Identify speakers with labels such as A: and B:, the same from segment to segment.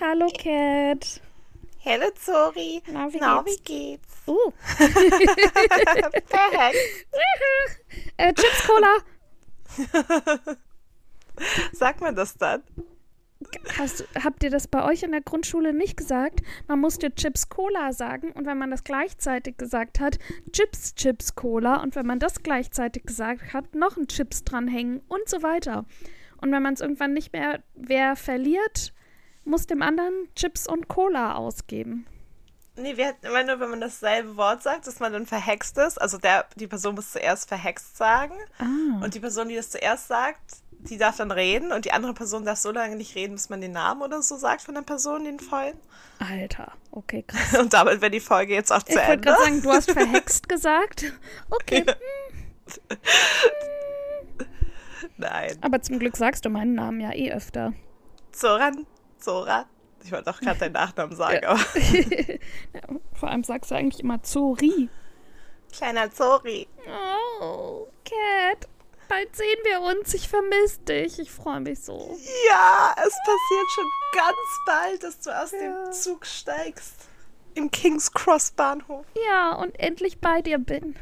A: Hallo Cat.
B: Hallo Zori.
A: Na, wie
B: Na,
A: geht's?
B: wie geht's?
A: Uh.
B: Perfekt.
A: äh, Chips Cola.
B: Sagt man das dann?
A: Hast, habt ihr das bei euch in der Grundschule nicht gesagt? Man musste Chips Cola sagen und wenn man das gleichzeitig gesagt hat, Chips Chips Cola und wenn man das gleichzeitig gesagt hat, noch ein Chips dranhängen und so weiter. Und wenn man es irgendwann nicht mehr, wer verliert, muss dem anderen Chips und Cola ausgeben.
B: Nee, wir hatten immer nur, wenn man dasselbe Wort sagt, dass man dann verhext ist. Also der, die Person muss zuerst verhext sagen.
A: Ah.
B: Und die Person, die das zuerst sagt, die darf dann reden. Und die andere Person darf so lange nicht reden, bis man den Namen oder so sagt von der Person, den vollen.
A: Alter, okay, krass.
B: Und damit wäre die Folge jetzt auch zu
A: Ich wollte
B: Ende.
A: gerade sagen, du hast verhext gesagt. Okay,
B: Nein.
A: aber zum Glück sagst du meinen Namen ja eh öfter.
B: Zoran, Zora. Ich wollte auch gerade deinen Nachnamen sagen,
A: Ja.
B: aber
A: Ja, vor allem sagst du eigentlich immer Zori.
B: kleiner Zori.
A: Oh, Cat, bald sehen wir uns. Ich vermisse dich. Ich freue mich so.
B: Ja, es passiert schon ganz bald, dass du aus
A: Ja.
B: dem Zug steigst. Im King's Cross Bahnhof.
A: Ja, und endlich bei dir bin.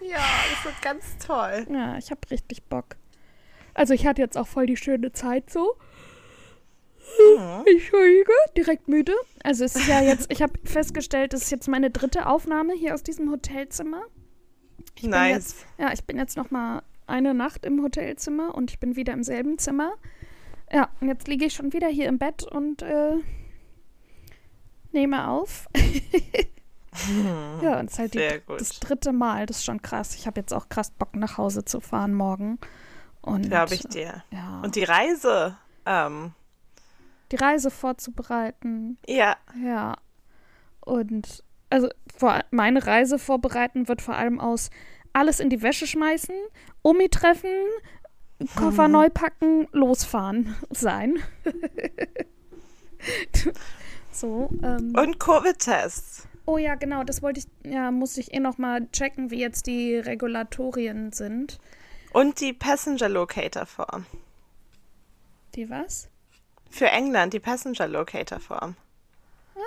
B: Ja, das wird ganz toll.
A: Ja, ich habe richtig Bock. Also ich hatte jetzt auch voll die schöne Zeit so. Entschuldige, direkt müde. Also es ist ja jetzt, ich habe festgestellt, es ist jetzt meine dritte Aufnahme hier aus diesem Hotelzimmer. Ich
B: nice.
A: Jetzt, ja, ich bin jetzt noch mal eine Nacht im Hotelzimmer und ich bin wieder im selben Zimmer. Ja, und jetzt liege ich schon wieder hier im Bett und äh, nehme auf. ja, und es ist halt die, das dritte Mal. Das ist schon krass. Ich habe jetzt auch krass Bock, nach Hause zu fahren morgen.
B: Glaube ich dir.
A: ja,
B: Und die Reise, ähm,
A: die Reise vorzubereiten.
B: ja,
A: Ja. Und also vor, meine Reise vorbereiten wird vor allem aus alles in die Wäsche schmeißen, Omi treffen, Koffer neu packen, losfahren sein. so. Ähm.
B: und Covid-Tests.
A: Oh ja, genau, das wollte ich, ja, musste ich eh noch mal checken, wie jetzt die Regulatorien sind.
B: Und die Passenger Locator Form.
A: Die was?
B: Für England, die Passenger Locator Form.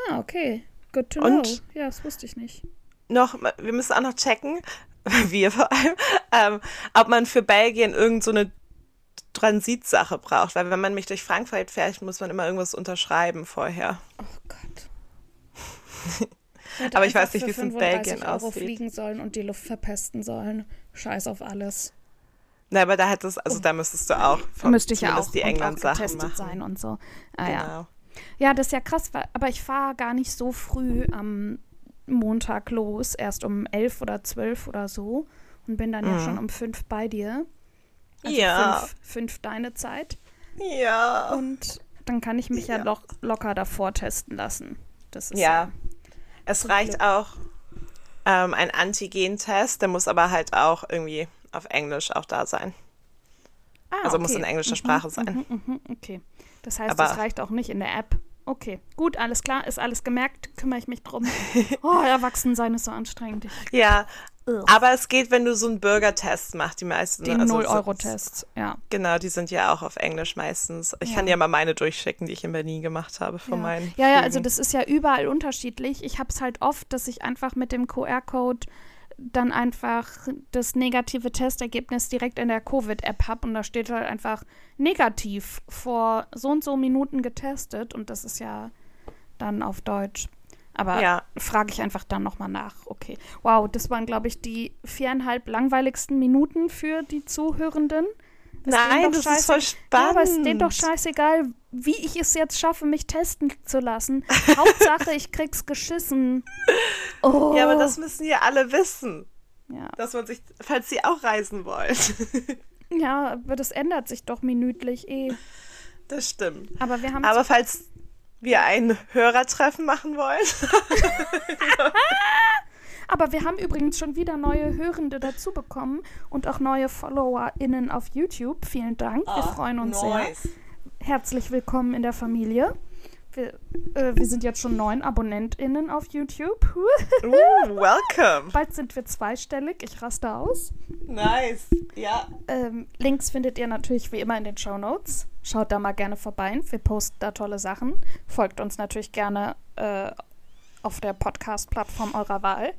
A: Ah, okay. Good to
B: Und-
A: know. Ja, das wusste ich nicht.
B: Noch, wir müssen auch noch checken, wir vor allem, ähm, ob man für Belgien irgend so eine Transitsache braucht. Weil wenn man mich durch Frankreich fährt, muss man immer irgendwas unterschreiben vorher.
A: Oh Gott.
B: Aber ich weiß nicht, wie es in
A: 35
B: Belgien
A: Euro
B: aussieht.
A: fliegen sollen und die Luft verpesten sollen. Scheiß auf alles.
B: Na, aber da hättest, also da müsstest du auch von,
A: Müsste ich ja auch,
B: die
A: getestet
B: machen.
A: sein und so. Ah.
B: Genau.
A: ja, das ist ja krass, weil, aber ich fahre gar nicht so früh am Montag los, erst um elf oder zwölf oder so und bin dann ja schon um fünf bei dir. Also
B: Mhm. Ja.
A: Fünf, fünf deine Zeit.
B: Ja.
A: Und dann kann ich mich ja,
B: Ja.
A: lock, locker davor testen lassen. Das ist
B: Ja. Es reicht auch ähm, ein Antigen-Test, der muss aber halt auch irgendwie auf Englisch auch da sein.
A: Ah,
B: Also muss
A: okay.
B: in englischer Sprache sein.
A: Mhm, mhm, okay. Das heißt, das reicht auch nicht in der App. Okay, gut, alles klar, ist alles gemerkt, kümmere ich mich drum. Oh, Erwachsensein ist so anstrengend. Ich,
B: Ja,
A: Ugh.
B: aber es geht, wenn du so einen Bürgertest machst, die meisten.
A: die
B: also so-
A: 0-Euro-Tests, ja.
B: Genau, die sind ja auch auf Englisch meistens. Ich
A: Ja.
B: kann dir mal meine durchschicken, die ich in Berlin gemacht habe von
A: Ja.
B: meinen.
A: ja, ja, also das ist ja überall unterschiedlich. Ich habe es halt oft, dass ich einfach mit dem QR-Code dann einfach das negative Testergebnis direkt in der Covid-App habe und da steht halt einfach negativ vor so und so Minuten getestet und das ist ja dann auf Deutsch. Aber
B: Ja.
A: frage ich einfach dann nochmal nach. Okay. Wow, das waren, glaube ich, die viereinhalb langweiligsten Minuten für die Zuhörenden. Es
B: Nein, das ist voll
A: Ja, aber es ist denen doch
B: spannend.
A: scheißegal, wie ich es jetzt schaffe, mich testen zu lassen. Hauptsache, ich krieg's geschissen. Oh.
B: Ja, aber das müssen ja alle wissen,
A: Ja.
B: dass man sich, falls sie auch reisen wollen.
A: ja, aber das ändert sich doch minütlich eh.
B: Das stimmt.
A: Aber wir haben
B: Aber falls wir ein Hörertreffen machen wollen,
A: Aber wir haben übrigens schon wieder neue Hörende dazu bekommen und auch neue FollowerInnen auf YouTube. Vielen Dank. Wir freuen uns sehr. Herzlich willkommen in der Familie. Wir, äh, wir sind jetzt schon neun AbonnentInnen auf YouTube.
B: Uh, welcome.
A: Bald sind wir zweistellig. Ich raste aus.
B: Nice. Ja.
A: Ähm, Links findet ihr natürlich wie immer in den Show Notes. Schaut da mal gerne vorbei. Wir posten da tolle Sachen. Folgt uns natürlich gerne äh, auf der Podcast-Plattform eurer Wahl.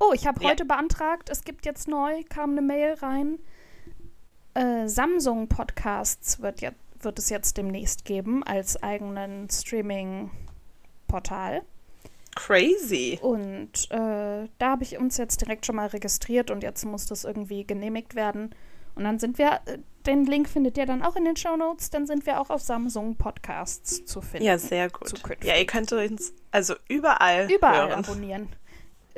A: Oh, ich habe
B: Ja.
A: heute beantragt, es gibt jetzt neu, kam eine Mail rein. Äh, Samsung Podcasts wird, jetzt, wird es jetzt demnächst geben als eigenen Streaming-Portal.
B: Crazy.
A: Und äh, da habe ich uns jetzt direkt schon mal registriert und jetzt muss das irgendwie genehmigt werden. Und dann sind wir, äh, den Link findet ihr dann auch in den Show Notes, dann sind wir auch auf Samsung Podcasts zu finden.
B: Ja, sehr gut.
A: Zukünftig.
B: Ja, ihr könnt uns also überall,
A: Überall
B: hören.
A: abonnieren.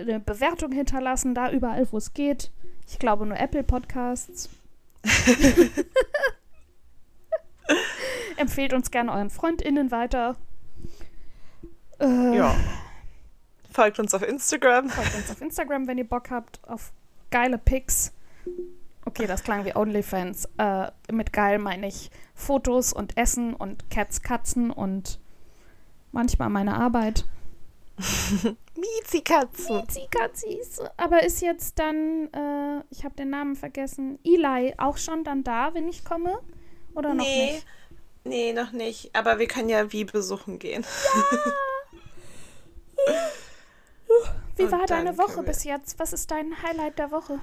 A: Eine Bewertung hinterlassen, da überall, wo es geht. Ich glaube nur Apple Podcasts. Empfehlt uns gerne euren FreundInnen weiter. Äh,
B: Ja. Folgt uns auf Instagram.
A: Folgt uns auf Instagram, wenn ihr Bock habt, auf geile Pics. Okay, das klang wie OnlyFans. Äh, mit geil meine ich Fotos und Essen und Cats, Katzen und manchmal meine Arbeit.
B: Miezi-Katzen.
A: Katzi, Katzis. Aber ist jetzt dann, äh, ich habe den Namen vergessen, Eli auch schon dann da, wenn ich komme? Oder noch
B: Nee.
A: nicht?
B: Nee, noch nicht. Aber wir können ja wie besuchen gehen.
A: Wie
B: Und
A: war deine Woche bis jetzt? Was ist dein Highlight der Woche?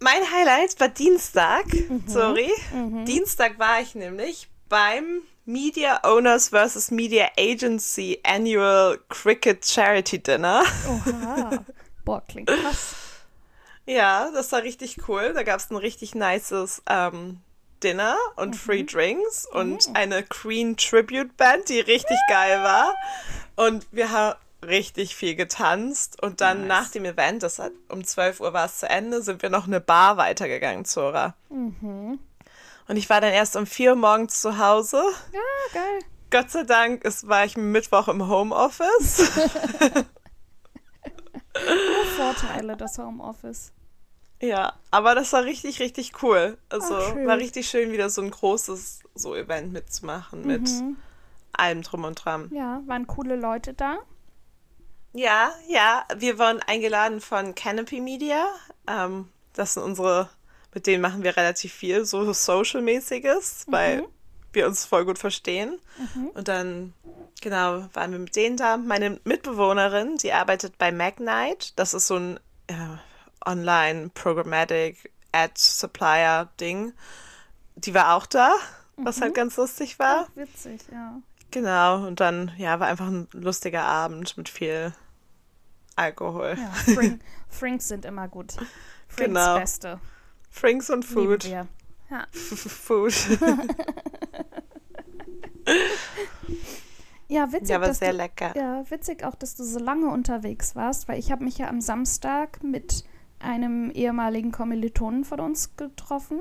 B: Mein Highlight war Dienstag. Sorry.
A: Mhm.
B: Dienstag war ich nämlich beim Media Owners vs. Media Agency Annual Cricket Charity Dinner.
A: Oha. Boah, klingt krass.
B: Ja, das war richtig cool. Da gab es ein richtig nices ähm, Dinner und
A: Mhm.
B: Free Drinks und eine Queen Tribute Band, die richtig geil war. Und wir haben richtig viel getanzt. Und dann
A: Nice.
B: nach dem Event, das hat, um 12 Uhr war es zu Ende, sind wir noch eine Bar weitergegangen, Zora.
A: Mhm.
B: Und ich war dann erst um 4 Uhr morgens zu Hause.
A: Ja, geil.
B: Gott sei Dank ist, war ich Mittwoch im Homeoffice.
A: Nur Vorteile des Homeoffice.
B: Ja, aber das war richtig, richtig cool. Also
A: Ach,
B: war richtig schön, wieder so ein großes so Event mitzumachen mit
A: Mhm.
B: allem drum und dran.
A: Ja, waren coole Leute da.
B: Ja, ja, wir wurden eingeladen von Canopy Media. Ähm, das sind unsere, mit denen machen wir relativ viel, so Social-mäßiges, weil wir uns voll gut verstehen. Und dann, genau, waren wir mit denen da. Meine Mitbewohnerin, die arbeitet bei Magnite. Das ist so ein äh, Online-Programmatic Ad-Supplier-Ding. Die war auch da, was halt ganz lustig war.
A: Ach, witzig, ja.
B: Genau, und dann, ja, war einfach ein lustiger Abend mit viel Alkohol.
A: ja Fring, Frinks sind immer gut. Frinks
B: Genau.
A: Beste.
B: Drinks und Food.
A: Ja.
B: Food.
A: ja, witzig,
B: ja,
A: dass
B: sehr
A: du,
B: lecker.
A: Ja, witzig auch, dass du so lange unterwegs warst, weil ich habe mich ja am Samstag mit einem ehemaligen Kommilitonen von uns getroffen.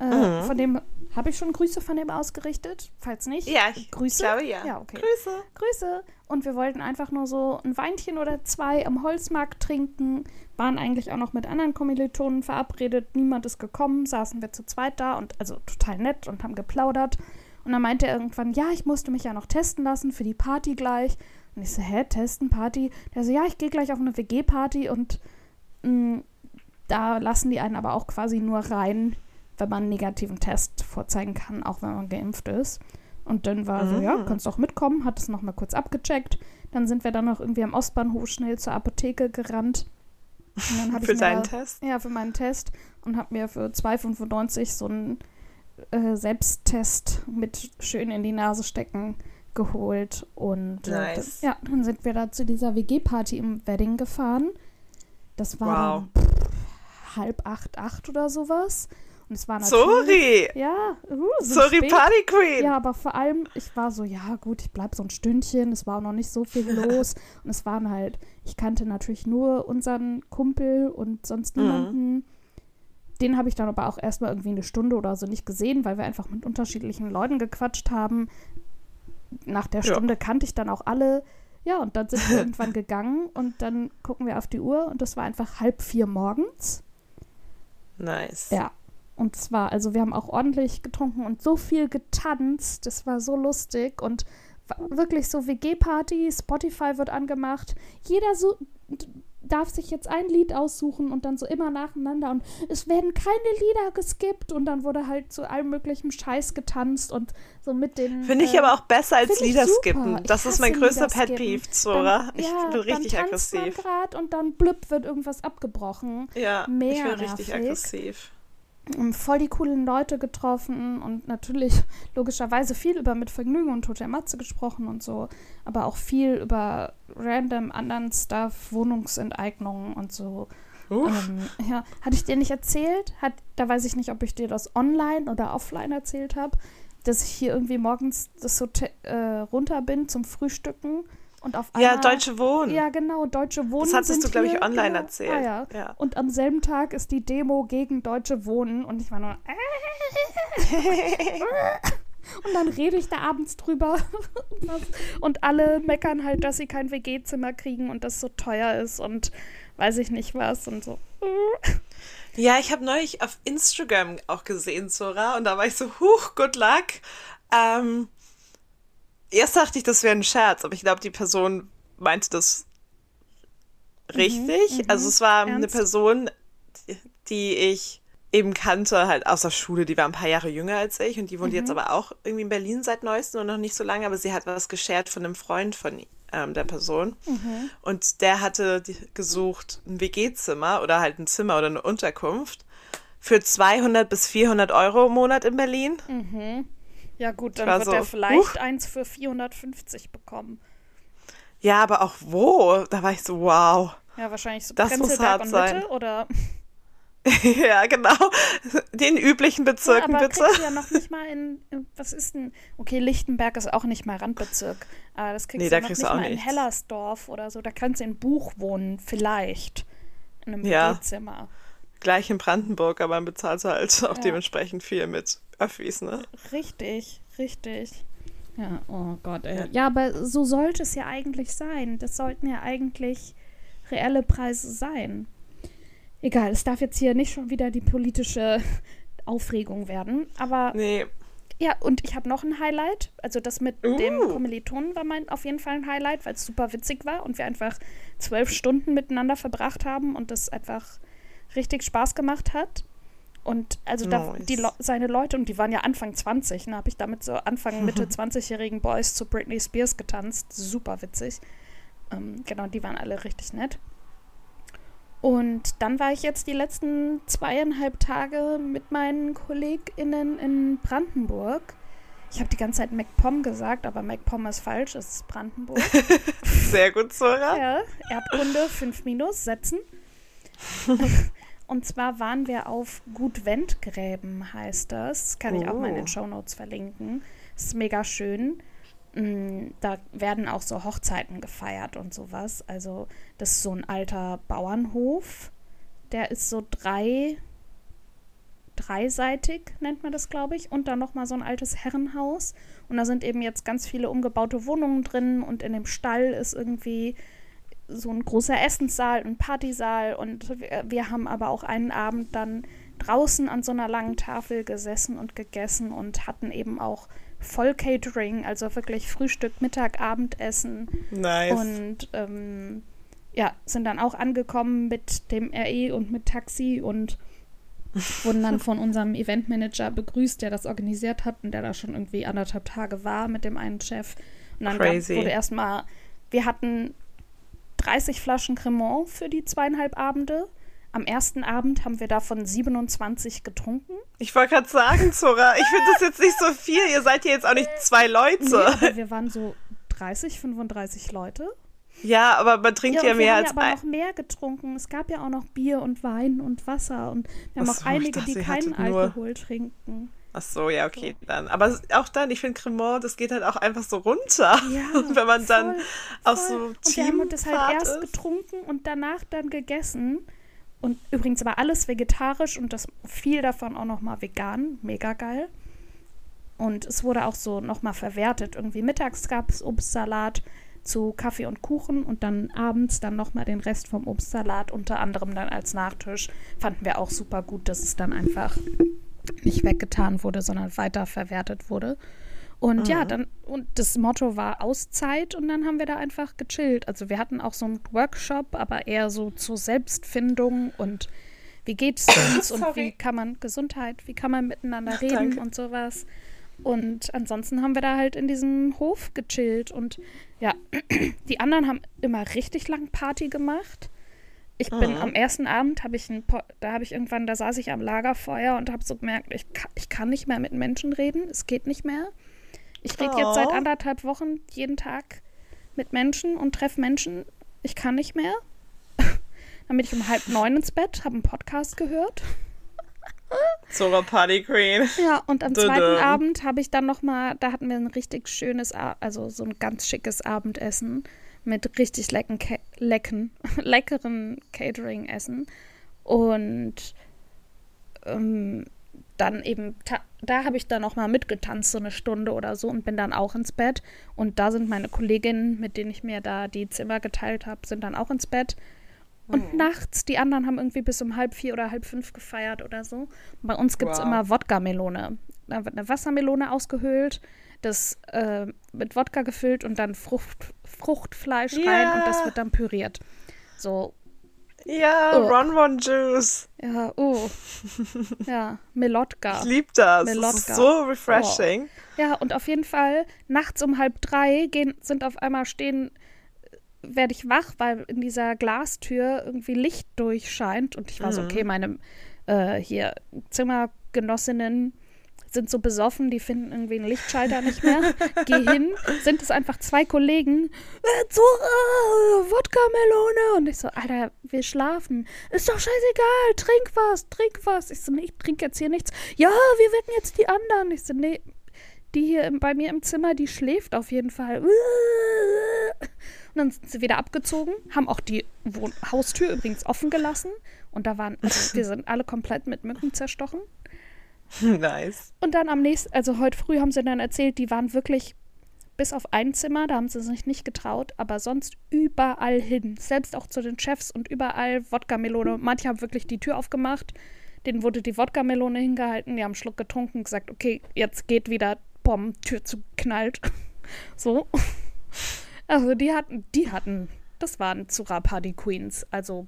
A: Äh,
B: Mhm.
A: Von dem habe ich schon Grüße von dem ausgerichtet. Falls nicht,
B: Ja, ich
A: Grüße.
B: glaube ja.
A: Ja, okay.
B: Grüße.
A: Grüße. Und wir wollten einfach nur so ein Weinchen oder zwei am Holzmarkt trinken. Waren eigentlich auch noch mit anderen Kommilitonen verabredet. Niemand ist gekommen. Saßen wir zu zweit da und also total nett und haben geplaudert. Und dann meinte er irgendwann, ja, ich musste mich ja noch testen lassen für die Party gleich. Und ich so, hä, testen, Party? Der so, ja, ich gehe gleich auf eine WG-Party und mh, da lassen die einen aber auch quasi nur rein, wenn man einen negativen Test vorzeigen kann, auch wenn man geimpft ist. Und dann war so, ja,
B: Mhm.
A: kannst auch mitkommen, hat es nochmal kurz abgecheckt. Dann sind wir dann noch irgendwie am Ostbahnhof schnell zur Apotheke gerannt. Und dann hab
B: Für
A: ich mir
B: deinen
A: da-
B: Test?
A: Ja, für meinen Test und habe mir für 2,95 so einen äh, Selbsttest mit schön in die Nase stecken geholt. Und äh,
B: Nice.
A: dann, ja, dann sind wir da zu dieser WG-Party im Wedding gefahren. Das war
B: Wow.
A: dann pff, halb acht, acht oder sowas. Und es war natürlich...
B: Sorry.
A: Ja, uh, so
B: Sorry,
A: spät.
B: Party Queen.
A: Ja, aber vor allem, ich war so, ja gut, ich bleib so ein Stündchen, es war auch noch nicht so viel los. und es waren halt, ich kannte natürlich nur unseren Kumpel und sonst
B: Mhm.
A: niemanden. Den habe ich dann aber auch erstmal irgendwie eine Stunde oder so nicht gesehen, weil wir einfach mit unterschiedlichen Leuten gequatscht haben. Nach der
B: Ja.
A: Stunde kannte ich dann auch alle. Ja, und dann sind wir irgendwann gegangen und dann gucken wir auf die Uhr und das war einfach halb vier morgens.
B: Nice.
A: Ja. Und zwar, also wir haben auch ordentlich getrunken und so viel getanzt. Das war so lustig. Und wirklich so WG-Party, Spotify wird angemacht. Jeder so darf sich jetzt ein Lied aussuchen und dann so immer nacheinander und es werden keine Lieder geskippt und dann wurde halt zu allem möglichen Scheiß getanzt und so mit den.
B: Finde ich äh, aber auch besser als Lieder skippen. Das ist mein größter Pet Peeve, Zora. ich ja, bin richtig dann aggressiv.
A: Man und dann blüpp wird irgendwas abgebrochen.
B: Ja, Mehr ich bin richtig aggressiv
A: voll die coolen Leute getroffen und natürlich logischerweise viel über Mit Vergnügen und Tote Matze gesprochen und so, aber auch viel über random anderen Stuff, Wohnungsenteignungen und so. Ähm, ja, hatte ich dir nicht erzählt? Hat, da weiß ich nicht, ob ich dir das online oder offline erzählt habe, dass ich hier irgendwie morgens das Hotel, äh, runter bin zum Frühstücken und auf
B: einmal, ja, Deutsche Wohnen.
A: Ja, genau, Deutsche Wohnen.
B: Das hattest du, glaube ich, online
A: genau,
B: erzählt.
A: Ah, ja. ja. Und am selben Tag ist die Demo gegen Deutsche Wohnen und ich war nur. und dann rede ich da abends drüber. und alle meckern halt, dass sie kein WG-Zimmer kriegen und das so teuer ist und weiß ich nicht was und so.
B: Ja, ich habe neulich auf Instagram auch gesehen, Sora, und da war ich so, huch, good luck. Ähm, erst dachte ich, das wäre ein Scherz, aber ich glaube, die Person meinte das richtig. Mhm, also es war ernst? eine Person, die ich eben kannte, halt aus der Schule, die war ein paar Jahre jünger als ich und die wohnt mhm. jetzt aber auch irgendwie in Berlin seit neuestem und noch nicht so lange, aber sie hat was geshared von einem Freund von ähm, der Person. Mhm. Und der hatte gesucht ein WG-Zimmer oder halt ein Zimmer oder eine Unterkunft für 200 bis 400 Euro im Monat in Berlin.
A: Mhm. Ja, gut, dann wird so, er vielleicht uh. eins für 450 bekommen.
B: Ja, aber auch wo? Da war ich so, wow.
A: Ja, wahrscheinlich so das muss hart und sein. Mitte, oder?
B: ja, genau. Den üblichen Bezirken, ja, aber bitte.
A: Kriegst du ja noch nicht mal in, was ist denn? Okay, Lichtenberg ist auch nicht mal Randbezirk. Aber das kriegst nee, du noch nicht mal nichts. in Hellersdorf oder so. Da kannst du in Buch wohnen, vielleicht. In einem ja. Zimmer.
B: Gleich in Brandenburg, aber man bezahlt halt auch ja. dementsprechend viel mit Öffis, ne?
A: Richtig, richtig. Ja, oh Gott, ey. Ja. ja, aber so sollte es ja eigentlich sein. Das sollten ja eigentlich reelle Preise sein. Egal, es darf jetzt hier nicht schon wieder die politische Aufregung werden, aber.
B: Nee.
A: Ja, und ich habe noch ein Highlight. Also das mit uh. dem Kommilitonen war mein auf jeden Fall ein Highlight, weil es super witzig war und wir einfach zwölf Stunden miteinander verbracht haben und das einfach richtig Spaß gemacht hat. Und also da, die seine Leute, und die waren ja Anfang 20, da ne, habe ich damit so Anfang, Mitte 20-jährigen Boys zu Britney Spears getanzt. Super witzig. Ähm, genau, die waren alle richtig nett. Und dann war ich jetzt die letzten zweieinhalb Tage mit meinen KollegInnen in Brandenburg. Ich habe die ganze Zeit MacPom gesagt, aber MacPom ist falsch, es ist Brandenburg.
B: Sehr gut, Sora.
A: Ja, Erdkunde 5 minus, setzen. Und zwar waren wir auf Gut Wendgräben, heißt das. Kann ich auch mal in den oh. Shownotes verlinken. Ist mega schön. Mm, da werden auch so Hochzeiten gefeiert und sowas. Also, das ist so ein alter Bauernhof. Der ist so drei, dreiseitig, nennt man das, glaube ich. Und dann nochmal so ein altes Herrenhaus. Und da sind eben jetzt ganz viele umgebaute Wohnungen drin. Und in dem Stall ist irgendwie so ein großer Essenssaal, ein Partysaal und wir, wir, haben aber auch einen Abend dann draußen an so einer langen Tafel gesessen und gegessen und hatten eben auch voll Catering, also wirklich Frühstück, Mittag, Abendessen.
B: Nice.
A: Und ähm, ja, sind dann auch angekommen mit dem RE und mit Taxi und wurden dann von unserem Eventmanager begrüßt, der das organisiert hat und der da schon irgendwie anderthalb Tage war mit dem einen Chef. Und dann gab, wurde erstmal, wir hatten 30 Flaschen Cremant für die zweieinhalb Abende. Am ersten Abend haben wir davon 27 getrunken.
B: Ich wollte gerade sagen, Zora, ich finde das jetzt nicht so viel. Ihr seid ja jetzt auch nicht zwei Leute.
A: Nee, wir waren so 30, 35 Leute.
B: Ja, aber man trinkt ja, ja mehr als
A: ein. Wir haben ja aber noch mehr getrunken. Es gab ja auch noch Bier und Wein und Wasser und wir haben Achso, auch einige, dachte, die keinen Alkohol trinken.
B: Ach so, ja, okay, dann. Aber auch dann, ich finde Cremant, das geht halt auch einfach so runter. Ja, wenn man voll, dann auch so
A: Und wir haben das halt erst ist. getrunken und danach dann gegessen. Und übrigens war alles vegetarisch und das viel davon auch nochmal vegan. Mega geil. Und es wurde auch so nochmal verwertet. Irgendwie mittags gab es Obstsalat zu Kaffee und Kuchen und dann abends dann nochmal den Rest vom Obstsalat, unter anderem dann als Nachtisch. Fanden wir auch super gut, dass es dann einfach nicht weggetan wurde, sondern weiterverwertet wurde. Und ja, dann, und das Motto war Auszeit und dann haben wir da einfach gechillt. Also wir hatten auch so einen Workshop, aber eher so zur Selbstfindung und wie geht's uns und wie kann man Gesundheit, wie kann man miteinander reden
B: Danke.
A: und sowas. Und ansonsten haben wir da halt in diesem Hof gechillt und ja, die anderen haben immer richtig lang Party gemacht. Ich bin
B: Mhm.
A: am ersten Abend habe ich ein, da habe ich irgendwann, da saß ich am Lagerfeuer und habe so gemerkt, ich kann, ich kann nicht mehr mit Menschen reden, es geht nicht mehr. Ich rede jetzt seit
B: Oh.
A: anderthalb Wochen jeden Tag mit Menschen und treffe Menschen. Ich kann nicht mehr. Dann bin ich um halb neun ins Bett, habe einen Podcast gehört.
B: Zora Party Queen.
A: Ja, und am zweiten Abend habe ich dann noch mal, da hatten wir ein richtig schönes, also so ein ganz schickes Abendessen mit richtig lecken, lecken, leckeren Catering-Essen. Und ähm, dann eben, da habe ich dann noch mal mitgetanzt, so eine Stunde oder so, und bin dann auch ins Bett. Und da sind meine Kolleginnen, mit denen ich mir da die Zimmer geteilt habe, sind dann auch ins Bett. Und nachts, die anderen haben irgendwie bis um halb vier oder halb fünf gefeiert oder so. Und bei uns gibt es
B: Wow.
A: immer Wodka-Melone. Da wird eine Wassermelone ausgehöhlt, das äh, mit Wodka gefüllt und dann Frucht, Fruchtfleisch rein
B: Ja.
A: und das wird dann püriert. So,
B: Ja,
A: Oh.
B: Ron Ron Juice.
A: ja, oh. ja, Melotka.
B: Ich lieb das. Das
A: Melotka.
B: ist so refreshing.
A: Ja, und auf jeden Fall, nachts um halb drei gehen, sind auf einmal stehen, werde ich wach, weil in dieser Glastür irgendwie Licht durchscheint. Und ich war so,
B: Mhm.
A: okay, meine äh, hier Zimmergenossinnen sind so besoffen, die finden irgendwie einen Lichtschalter nicht mehr. Geh hin, sind es einfach zwei Kollegen. Äh, Zora, Wodka-Melone. Und ich so, Alter, wir schlafen. Ist doch scheißegal, trink was, trink was. Ich so, nee, ich trinke jetzt hier nichts. Ja, wir wecken jetzt die anderen. Ich so, nee, die hier bei mir im Zimmer, die schläft auf jeden Fall. Und dann sind sie wieder abgezogen, haben auch die Wohn Haustür übrigens offen gelassen. Und da waren, also wir sind alle komplett mit Mücken zerstochen.
B: nice.
A: Und dann am nächsten, also heute früh haben sie dann erzählt, die waren wirklich bis auf ein Zimmer, da haben sie sich nicht getraut, aber sonst überall hin. Selbst auch zu den Chefs und überall Wodka-Melone. Manche haben wirklich die Tür aufgemacht, denen wurde die Wodka-Melone hingehalten, die haben einen Schluck getrunken, gesagt, okay, jetzt geht wieder, Bom, Tür zugeknallt. So. Also die hatten, die hatten, das waren Zura Party Queens. Also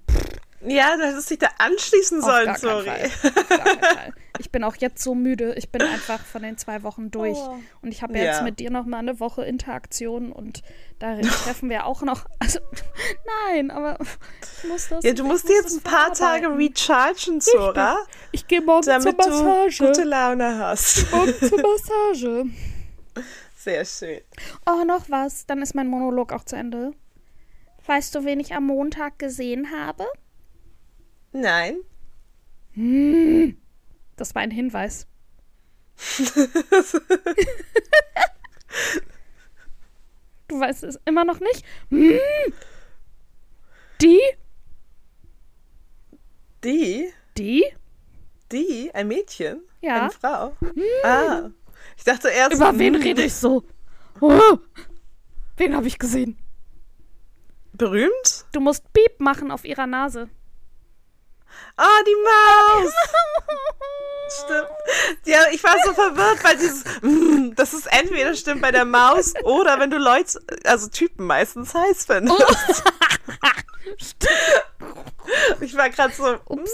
B: Ja, du hättest dich da anschließen
A: Auf
B: sollen,
A: gar keinen
B: sorry.
A: Fall. Auf gar Fall. Ich bin auch jetzt so müde. Ich bin einfach von den zwei Wochen durch.
B: Oh.
A: Und ich habe ja jetzt mit dir noch mal eine Woche Interaktion und da treffen wir auch noch. Also, nein, aber ich muss das.
B: Ja, du
A: ich
B: musst
A: muss
B: jetzt ein paar Tage rechargen, Zora,
A: Ich gehe morgen zur
B: damit du
A: Massage.
B: gute Laune hast.
A: Morgen zur Massage.
B: Sehr schön.
A: Oh, noch was. Dann ist mein Monolog auch zu Ende. Weißt du, wen ich am Montag gesehen habe?
B: Nein.
A: Das war ein Hinweis. du weißt es immer noch nicht? Hm. Die?
B: Die?
A: Die?
B: Die? Ein Mädchen?
A: Ja.
B: Eine Frau? Ah. Ich dachte erst.
A: Über wen
B: hm,
A: rede ich so? Oh. Wen habe ich gesehen?
B: Berühmt?
A: Du musst Piep machen auf ihrer Nase.
B: Ah, die Maus! Stimmt. Ja, ich war so verwirrt, weil dieses, mm, das ist entweder stimmt bei der Maus oder wenn du Leute, also Typen meistens heiß findest. Ich war gerade so,
A: Ups.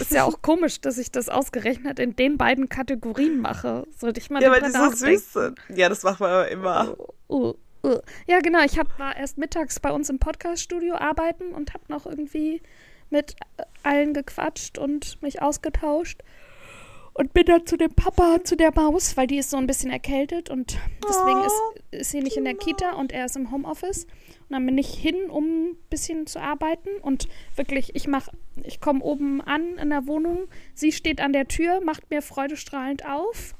A: Ist ja auch komisch, dass ich das ausgerechnet in den beiden Kategorien mache. Sollte ich mal
B: ja, weil die so süß sind. Ja, das macht man aber immer.
A: Uh, uh. Ja, genau. Ich hab, war erst mittags bei uns im Podcaststudio arbeiten und habe noch irgendwie mit allen gequatscht und mich ausgetauscht. Und bin dann zu dem Papa, zu der Maus, weil die ist so ein bisschen erkältet und deswegen
B: Oh,
A: ist, ist sie nicht in der Kita und er ist im Homeoffice. Und dann bin ich hin, um ein bisschen zu arbeiten und wirklich, ich mach, ich komme oben an in der Wohnung, sie steht an der Tür, macht mir freudestrahlend auf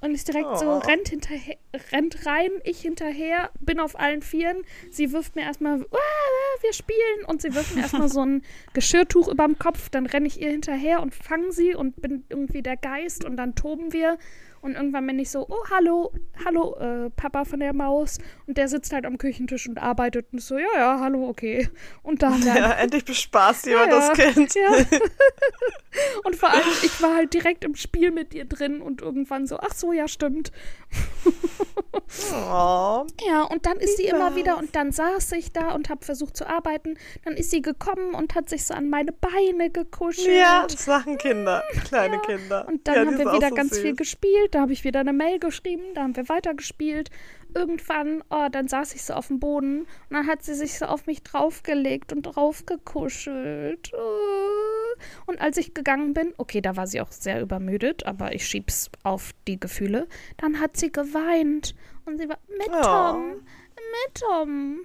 A: und ist direkt so,
B: Oh.
A: rennt, hinterher, rennt rein, ich hinterher, bin auf allen Vieren. Sie wirft mir erstmal, "Ah, wir spielen. Und sie wirft mir erstmal so ein Geschirrtuch überm Kopf. Dann renne ich ihr hinterher und fange sie und bin irgendwie der Geist. Und dann toben wir. Und irgendwann bin ich so, oh, hallo, hallo, äh, Papa von der Maus. Und der sitzt halt am Küchentisch und arbeitet und so, ja, ja, hallo, okay. Und dann.
B: Ja, endlich bespaßt jemand
A: ja,
B: das Kind.
A: Ja. und vor allem, ich war halt direkt im Spiel mit ihr drin und irgendwann so, ach so, ja, stimmt.
B: Oh.
A: Ja, und dann ist sie immer wieder und dann saß ich da und habe versucht zu arbeiten. Dann ist sie gekommen und hat sich so an meine Beine gekuschelt.
B: Ja, das machen Kinder, kleine
A: Ja.
B: Kinder.
A: Und dann
B: ja,
A: haben wir wieder
B: so
A: ganz
B: süß.
A: viel gespielt. Da habe ich wieder eine Mail geschrieben. Da haben wir weitergespielt. Irgendwann, oh, dann saß ich so auf dem Boden und dann hat sie sich so auf mich draufgelegt und draufgekuschelt. Oh. Und als ich gegangen bin, okay, da war sie auch sehr übermüdet, aber ich schieb's auf die Gefühle. Dann hat sie geweint und sie war mit
B: Oh.
A: Tom, mit Tom,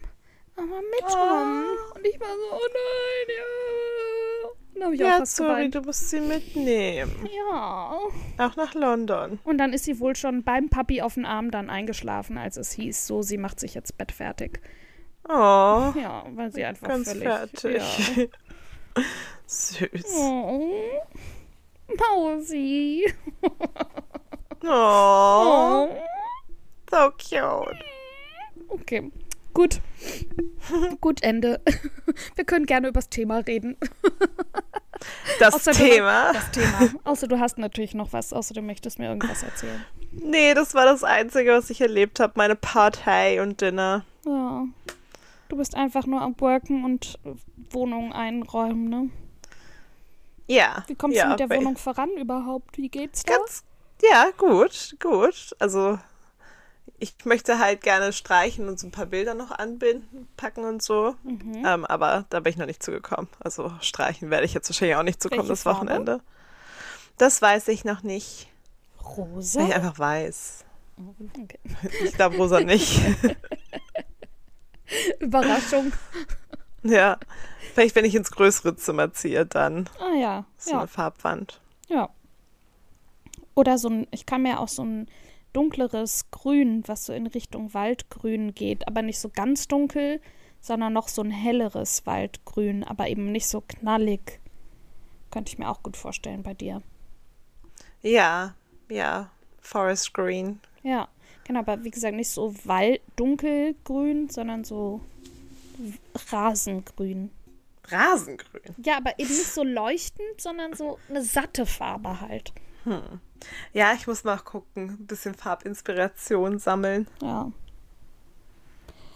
A: aber mit Tom. Und ich war so, oh nein, ja. Und da habe ich auch
B: Ja,
A: fast
B: sorry,
A: geweint.
B: du musst sie mitnehmen.
A: Ja.
B: Auch nach London.
A: Und dann ist sie wohl schon beim Papi auf den Arm dann eingeschlafen, als es hieß, so, sie macht sich jetzt Bett fertig.
B: Oh,
A: Ja, weil sie einfach
B: ganz
A: völlig...
B: fertig.
A: Ja.
B: Süß.
A: Oh. Mausi.
B: Oh,
A: Oh.
B: so cute.
A: Okay, gut. gut, Ende. Wir können gerne über das Thema reden.
B: Das
A: Außer du-
B: Thema.
A: Das Thema. Außer du hast natürlich noch was, außer du möchtest mir irgendwas erzählen.
B: Nee, das war das Einzige, was ich erlebt habe. Meine Party und Dinner.
A: Ja. Du bist einfach nur am Worken und Wohnung einräumen, ne?
B: Ja.
A: Wie kommst
B: ja,
A: du mit der Wohnung voran überhaupt? Wie geht's da?
B: Ganz, ja, gut, gut. Also, ich möchte halt gerne streichen und so ein paar Bilder noch anbinden, packen und so.
A: Mhm.
B: Ähm, aber da bin ich noch nicht zugekommen. Also, streichen werde ich jetzt wahrscheinlich auch nicht zukommen das? Wochenende. Das weiß ich noch nicht,
A: Rosa?
B: weil ich einfach weiß.
A: Okay.
B: Ich glaube, Rosa nicht.
A: Überraschung.
B: ja. Vielleicht, wenn ich ins größere Zimmer ziehe, dann
A: Ah ja.
B: so
A: Ja.
B: eine Farbwand.
A: ja. Oder so ein, ich kann mir auch so ein dunkleres Grün, was so in Richtung Waldgrün geht, aber nicht so ganz dunkel, sondern noch so ein helleres Waldgrün, aber eben nicht so knallig. Könnte ich mir auch gut vorstellen bei dir.
B: Ja, ja. Forest Green.
A: Ja, genau, aber wie gesagt, nicht so Wald dunkelgrün, sondern so Rasengrün.
B: Rasengrün.
A: Ja, aber eben nicht so leuchtend, sondern so eine satte Farbe halt.
B: Ja, ich muss mal gucken. Ein bisschen Farbinspiration sammeln.
A: Ja.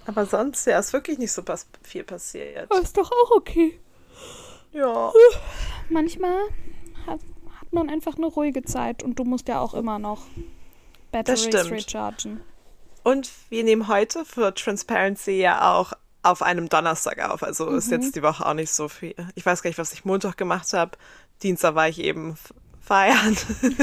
B: Aber sonst, ja, ist wirklich nicht so viel passiert.
A: ist doch auch okay.
B: Ja.
A: Manchmal hat, hat man einfach eine ruhige Zeit und du musst ja auch immer noch Batteries rechargen.
B: Und wir nehmen heute für Transparency ja auch auf einem Donnerstag auf. Also ist jetzt die Woche auch nicht so viel. Ich weiß gar nicht, was ich Montag gemacht habe. Dienstag war ich eben feiern.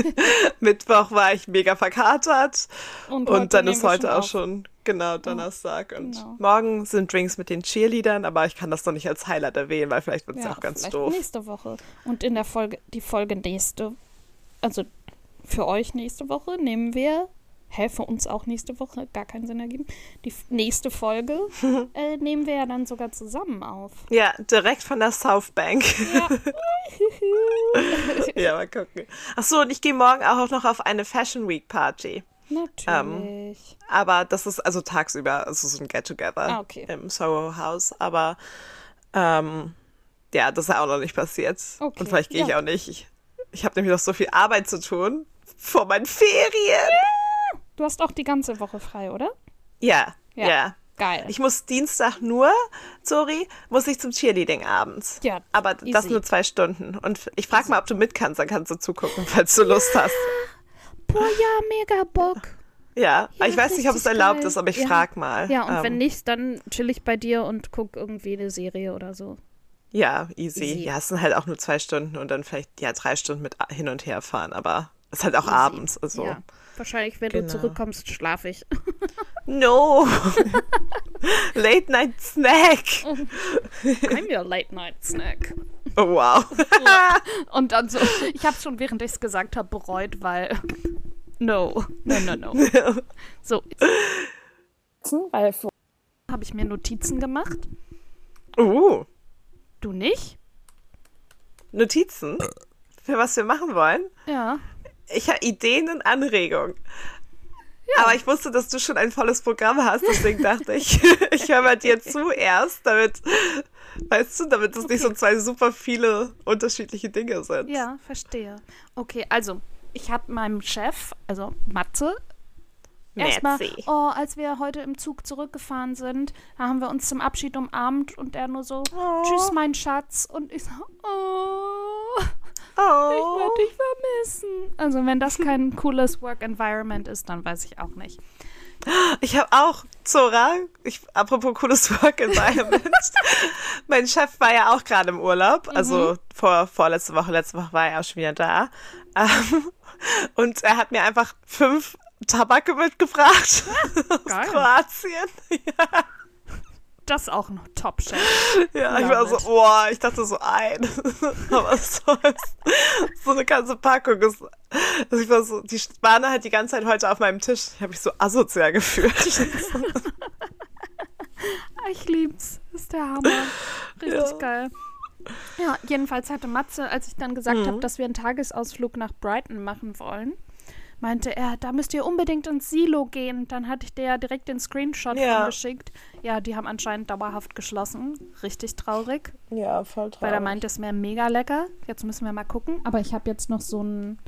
B: Mittwoch war ich mega verkatert.
A: Und,
B: Und dann ist heute auch
A: auf.
B: schon genau Donnerstag. Und
A: genau.
B: morgen sind Drinks mit den Cheerleadern, aber ich kann das noch nicht als Highlight erwähnen, weil vielleicht wird es ja, auch ganz doof.
A: nächste Woche. Und in der Folge, die Folge nächste, also für euch nächste Woche nehmen wir, hä, für uns auch nächste Woche, gar keinen Sinn ergeben, die nächste Folge äh, nehmen wir ja dann sogar zusammen auf.
B: Ja, direkt von der South Bank.
A: Ja.
B: ja, mal gucken. Ach so, und ich gehe morgen auch noch auf eine Fashion Week Party.
A: Natürlich.
B: Aber das ist also tagsüber, also so ein Get-Together
A: Ah, okay.
B: im Soho House. Aber ähm, ja, das ist ja auch noch nicht passiert.
A: Okay,
B: Und vielleicht gehe ich
A: ja.
B: auch nicht. Ich, ich habe nämlich noch so viel Arbeit zu tun vor meinen Ferien.
A: Du hast auch die ganze Woche frei, oder?
B: Ja, ja.
A: Ja. Geil.
B: Ich muss Dienstag nur, sorry, muss ich zum Cheerleading abends.
A: Ja,
B: Aber das
A: easy.
B: nur zwei Stunden. Und ich frage mal, ob du mit kannst, dann kannst du zugucken, falls du Lust hast.
A: Boah, ja, mega Bock.
B: Ja,
A: Ja,
B: ich weiß nicht, ob es erlaubt
A: geil.
B: ist, aber ich
A: Ja.
B: frag mal.
A: Ja, und
B: Ähm,
A: wenn nicht, dann chill ich bei dir und guck irgendwie eine Serie oder so.
B: Ja, easy.
A: Easy.
B: Ja, es sind halt auch nur zwei Stunden und dann vielleicht ja drei Stunden mit hin und her fahren, aber es ist halt auch abends, also.
A: Ja. Wahrscheinlich, wenn du
B: Genau.
A: zurückkommst, schlafe ich.
B: No! Late Night Snack!
A: I'm your late night snack.
B: Oh, wow.
A: Und dann so, ich habe schon, während ich es gesagt habe, bereut, weil no, no, no, no. So, weil habe ich mir Notizen gemacht.
B: uh,
A: Du nicht?
B: Notizen? Für was wir machen wollen?
A: Ja.
B: Ich habe Ideen und Anregungen. Ja. Aber ich wusste, dass du schon ein volles Programm hast, deswegen dachte ich, ich höre mal dir zuerst, damit, weißt du, damit es okay. nicht so zwei super viele unterschiedliche Dinge sind.
A: Ja, verstehe. Okay, also ich habe meinem Chef, also Matze, erstmal, oh, als wir heute im Zug zurückgefahren sind, da haben wir uns zum Abschied umarmt und er nur so, oh. tschüss, mein Schatz. Und ich so, oh. Oh. Ich werde dich vermissen. Also, wenn das kein cooles Work Environment ist, dann weiß ich auch nicht.
B: Ich habe auch, Zora, ich, apropos cooles Work Environment. mein Chef war ja auch gerade im Urlaub, also mhm. vor, vorletzte Woche, letzte Woche war er auch schon wieder da. Ähm, und er hat mir einfach fünf Tabake mitgebracht aus Kroatien.
A: Ja das ist auch ein Top-Chef.
B: Ja, ich war so, boah, ich dachte so ein. Aber so, so eine ganze Packung ist. Also ich war so, die waren halt die ganze Zeit heute auf meinem Tisch. Ich habe mich so asozial gefühlt.
A: ich lieb's. Ist der Hammer. Richtig ja. geil. Ja, jedenfalls hatte Matze, als ich dann gesagt mhm. habe, dass wir einen Tagesausflug nach Brighton machen wollen, meinte er, da müsst ihr unbedingt ins Silo gehen. Dann hatte ich dir ja direkt den Screenshot ja. geschickt. Ja, die haben anscheinend dauerhaft geschlossen. Richtig traurig.
B: Ja, voll traurig.
A: Weil er meinte, es wäre mega lecker. Jetzt müssen wir mal gucken. Aber ich habe jetzt noch so ein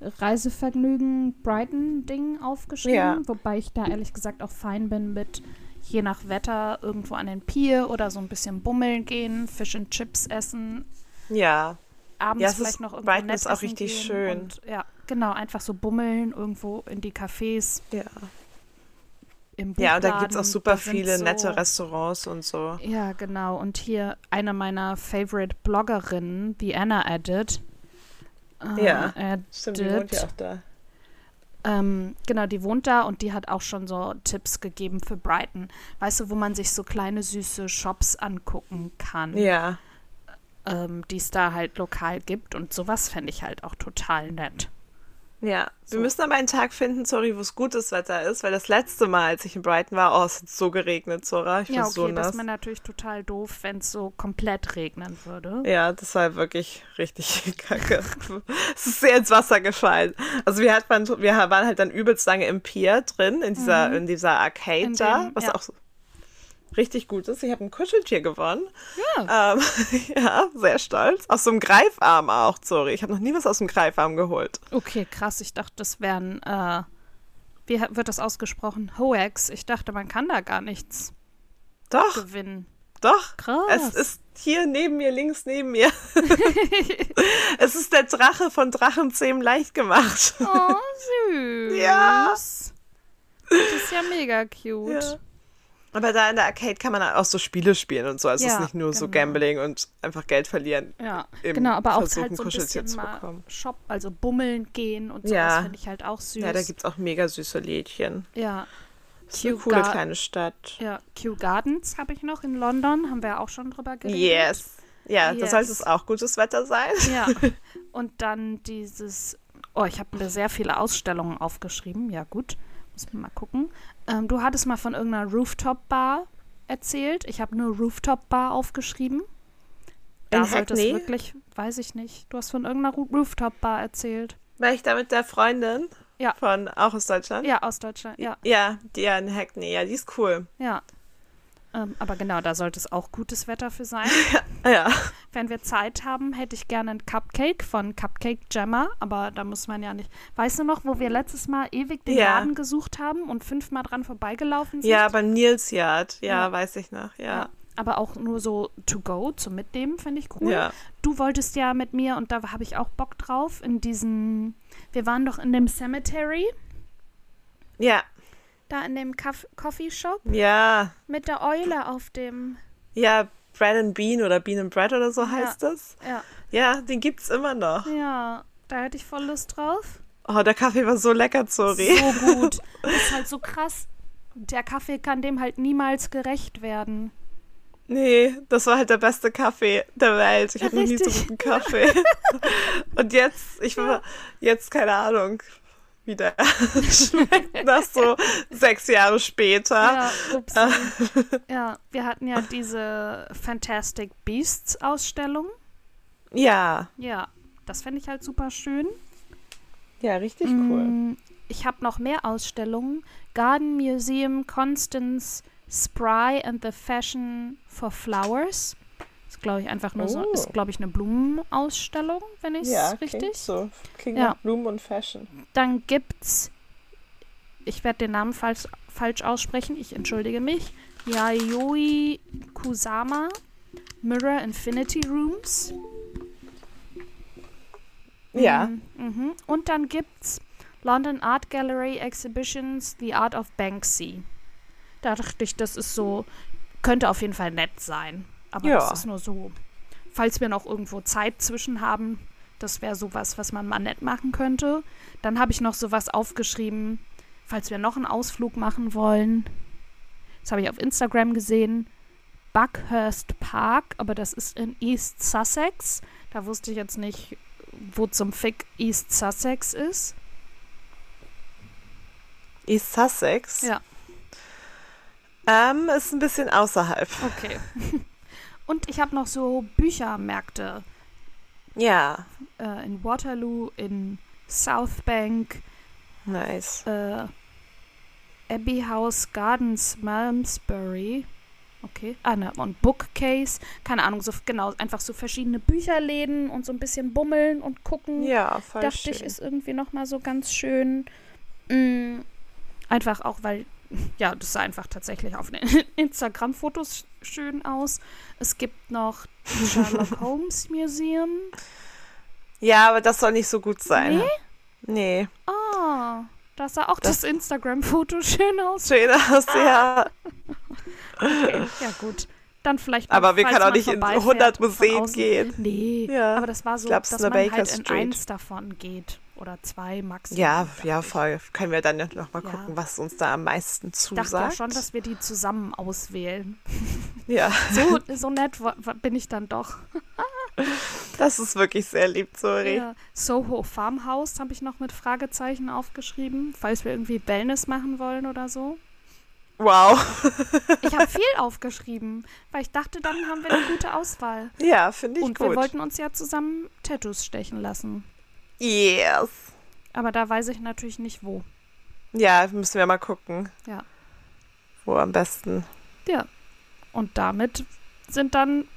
A: Reisevergnügen Brighton-Ding aufgeschrieben. Ja. Wobei ich da ehrlich gesagt auch fein bin mit je nach Wetter irgendwo an den Pier oder so ein bisschen bummeln gehen, Fish and Chips essen.
B: Ja.
A: Abends ja, vielleicht noch irgendwo
B: Brighton ist auch richtig schön.
A: Und, ja, Genau, einfach so bummeln irgendwo in die Cafés.
B: Ja. Im ja, und da gibt es auch super viele so, nette Restaurants und so.
A: Ja, genau. Und hier eine meiner Favorite Bloggerinnen, die Anna Edit.
B: Äh, ja, stimmt, die wohnt ja auch da.
A: Ähm, genau, die wohnt da und die hat auch schon so Tipps gegeben für Brighton. Weißt du, wo man sich so kleine süße Shops angucken kann.
B: Ja.
A: Ähm, die es da halt lokal gibt und sowas fände ich halt auch total nett.
B: Ja, so. wir müssen aber einen Tag finden, sorry, wo es gutes Wetter ist, weil das letzte Mal, als ich in Brighton war, oh, es hat so geregnet, Zora. Ich
A: ja, okay,
B: so
A: nass. das wäre natürlich total doof, wenn es so komplett regnen würde.
B: Ja, das war wirklich richtig kacke. es ist sehr ins Wasser gefallen. Also wir, hat man, wir waren halt dann übelst lange im Pier drin, in dieser, mhm. in dieser Arcade in da, dem, was ja. auch so richtig gut ist. Ich habe ein Kuscheltier gewonnen. Ja. Ähm, ja, sehr stolz. Aus so einem Greifarm auch, sorry. Ich habe noch nie was aus dem Greifarm geholt.
A: Okay, krass. Ich dachte, das wären, äh, wie wird das ausgesprochen? Hoax. Ich dachte, man kann da gar nichts
B: Doch.
A: gewinnen.
B: Doch. Krass. Es ist hier neben mir, links neben mir. es ist der Drache von Drachenzähmen leicht gemacht.
A: Oh, süß.
B: Ja.
A: Das ist ja mega cute. Ja.
B: Aber da in der Arcade kann man auch so Spiele spielen und so. Also ja, es ist nicht nur genau. so Gambling und einfach Geld verlieren.
A: Ja, genau, aber auch halt so ein bisschen mal Shop, also bummeln gehen und so. Ja. Das finde ich halt auch süß.
B: Ja, da gibt es auch mega süße Lädchen.
A: Ja.
B: Das ist eine coole Gar kleine Stadt.
A: Ja, Kew Gardens habe ich noch in London, haben wir ja auch schon drüber geredet.
B: Yes. Ja, yes. das heißt, es auch gutes Wetter sein.
A: Ja. Und dann dieses, oh, ich habe mir sehr viele Ausstellungen aufgeschrieben. Ja, gut. Muss man mal gucken. Ähm, du hattest mal von irgendeiner Rooftop-Bar erzählt. Ich habe nur Rooftop-Bar aufgeschrieben. Da In sollte Hackney? es wirklich, weiß ich nicht. Du hast von irgendeiner Rooftop-Bar erzählt.
B: War ich da mit der Freundin?
A: Ja.
B: Von, auch aus Deutschland?
A: Ja, aus Deutschland, ja.
B: Ja, die ja in Hackney. Ja, die ist cool.
A: Ja. Ähm, aber genau, da sollte es auch gutes Wetter für sein.
B: ja.
A: Wenn wir Zeit haben, hätte ich gerne einen Cupcake von Cupcake Jammer, aber da muss man ja nicht. Weißt du noch, wo wir letztes Mal ewig den ja. Laden gesucht haben und fünfmal dran vorbeigelaufen sind?
B: Ja, beim Nils Yard. Ja, ja. weiß ich noch. ja. ja
A: aber auch nur so to go zum Mitnehmen, finde ich cool. Ja. Du wolltest ja mit mir und da habe ich auch Bock drauf in diesen. Wir waren doch in dem Cemetery.
B: Ja.
A: Da in dem Kaff Coffee Shop?
B: Ja.
A: Mit der Eule auf dem.
B: Ja, Bread and Bean oder Bean and Bread oder so ja. heißt das.
A: Ja.
B: Ja, den gibt's immer noch.
A: Ja, da hätte ich voll Lust drauf.
B: Oh, der Kaffee war so lecker, sorry.
A: So gut. Das ist halt so krass. Der Kaffee kann dem halt niemals gerecht werden.
B: Nee, das war halt der beste Kaffee der Welt. Ich hatte noch nie so guten Kaffee. Und jetzt, ich war jetzt, keine Ahnung, wie der schmeckt nach so sechs Jahre später.
A: Ja, ups. ja, wir hatten ja diese Fantastic Beasts Ausstellung.
B: Ja.
A: Ja, das fände ich halt super schön.
B: Ja, richtig cool.
A: Mm, Ich habe noch mehr Ausstellungen. Garden Museum Constance Spry and the Fashion for Flowers. Ist, glaube ich, einfach nur so,
B: Oh.
A: ist, glaube ich, eine Blumenausstellung, wenn ich es
B: Ja,
A: richtig.
B: klingt so. Klingt
A: Ja.
B: Blumen und Fashion.
A: Dann gibt's, ich werde den Namen falsch, falsch aussprechen, ich entschuldige mich. Yayoi Kusama, Mirror Infinity Rooms.
B: Ja.
A: Mhm, mhm. Und dann gibt's London Art Gallery Exhibitions The Art of Banksy. Da dachte ich, das ist so, könnte auf jeden Fall nett sein. Aber
B: Ja.
A: das ist nur so, falls wir noch irgendwo Zeit zwischen haben, das wäre sowas, was man mal nett machen könnte. Dann habe ich noch sowas aufgeschrieben, falls wir noch einen Ausflug machen wollen. Das habe ich auf Instagram gesehen. Buckhurst Park, aber das ist in East Sussex. Da wusste ich jetzt nicht, wo zum Fick East Sussex ist.
B: East Sussex.
A: Ja.
B: Ähm, ist ein bisschen außerhalb.
A: Okay. Und ich habe noch so Büchermärkte
B: Ja.
A: äh, in Waterloo, in Southbank,
B: Nice.
A: äh, Abbey House Gardens, Malmesbury. Okay. Ah, ne, und Bookcase. Keine Ahnung, so genau, einfach so verschiedene Bücherläden und so ein bisschen bummeln und gucken.
B: Ja, voll
A: dachte
B: schön.
A: ich, ist irgendwie nochmal so ganz schön. Mm, einfach auch, weil, ja, das sah einfach tatsächlich auf den Instagram-Fotos schön aus. Es gibt noch das Sherlock Holmes Museum.
B: ja, aber das soll nicht so gut sein.
A: Nee?
B: Nee.
A: Ah, da sah auch
B: Das-
A: das, Instagram-Foto schön aus.
B: Schön aus, ja.
A: Okay, ja gut. Dann vielleicht mal,
B: Aber wir können auch nicht in
A: vorbeifährt
B: 100
A: von
B: Museen gehen.
A: Nee,
B: Ja.
A: aber das war so, dass man
B: Baker
A: halt in
B: Street.
A: eins davon geht. Oder zwei maximal.
B: Ja, ja, voll. Können wir dann noch mal
A: Ja.
B: gucken, was uns da am meisten
A: Ich dachte ja
B: zusagt.
A: schon, dass wir die zusammen auswählen.
B: ja,
A: So, so nett bin ich dann doch.
B: das ist wirklich sehr lieb, sorry.
A: Ja. Soho Farmhouse habe ich noch mit Fragezeichen aufgeschrieben, falls wir irgendwie Wellness machen wollen oder so.
B: Wow.
A: Ich habe viel aufgeschrieben, weil ich dachte, dann haben wir eine gute Auswahl.
B: Ja, finde ich
A: Und wir
B: gut.
A: wollten uns ja zusammen Tattoos stechen lassen.
B: Yes.
A: Aber da weiß ich natürlich nicht wo.
B: Ja, müssen wir mal gucken.
A: Ja.
B: Wo am besten.
A: Ja. Und damit sind dann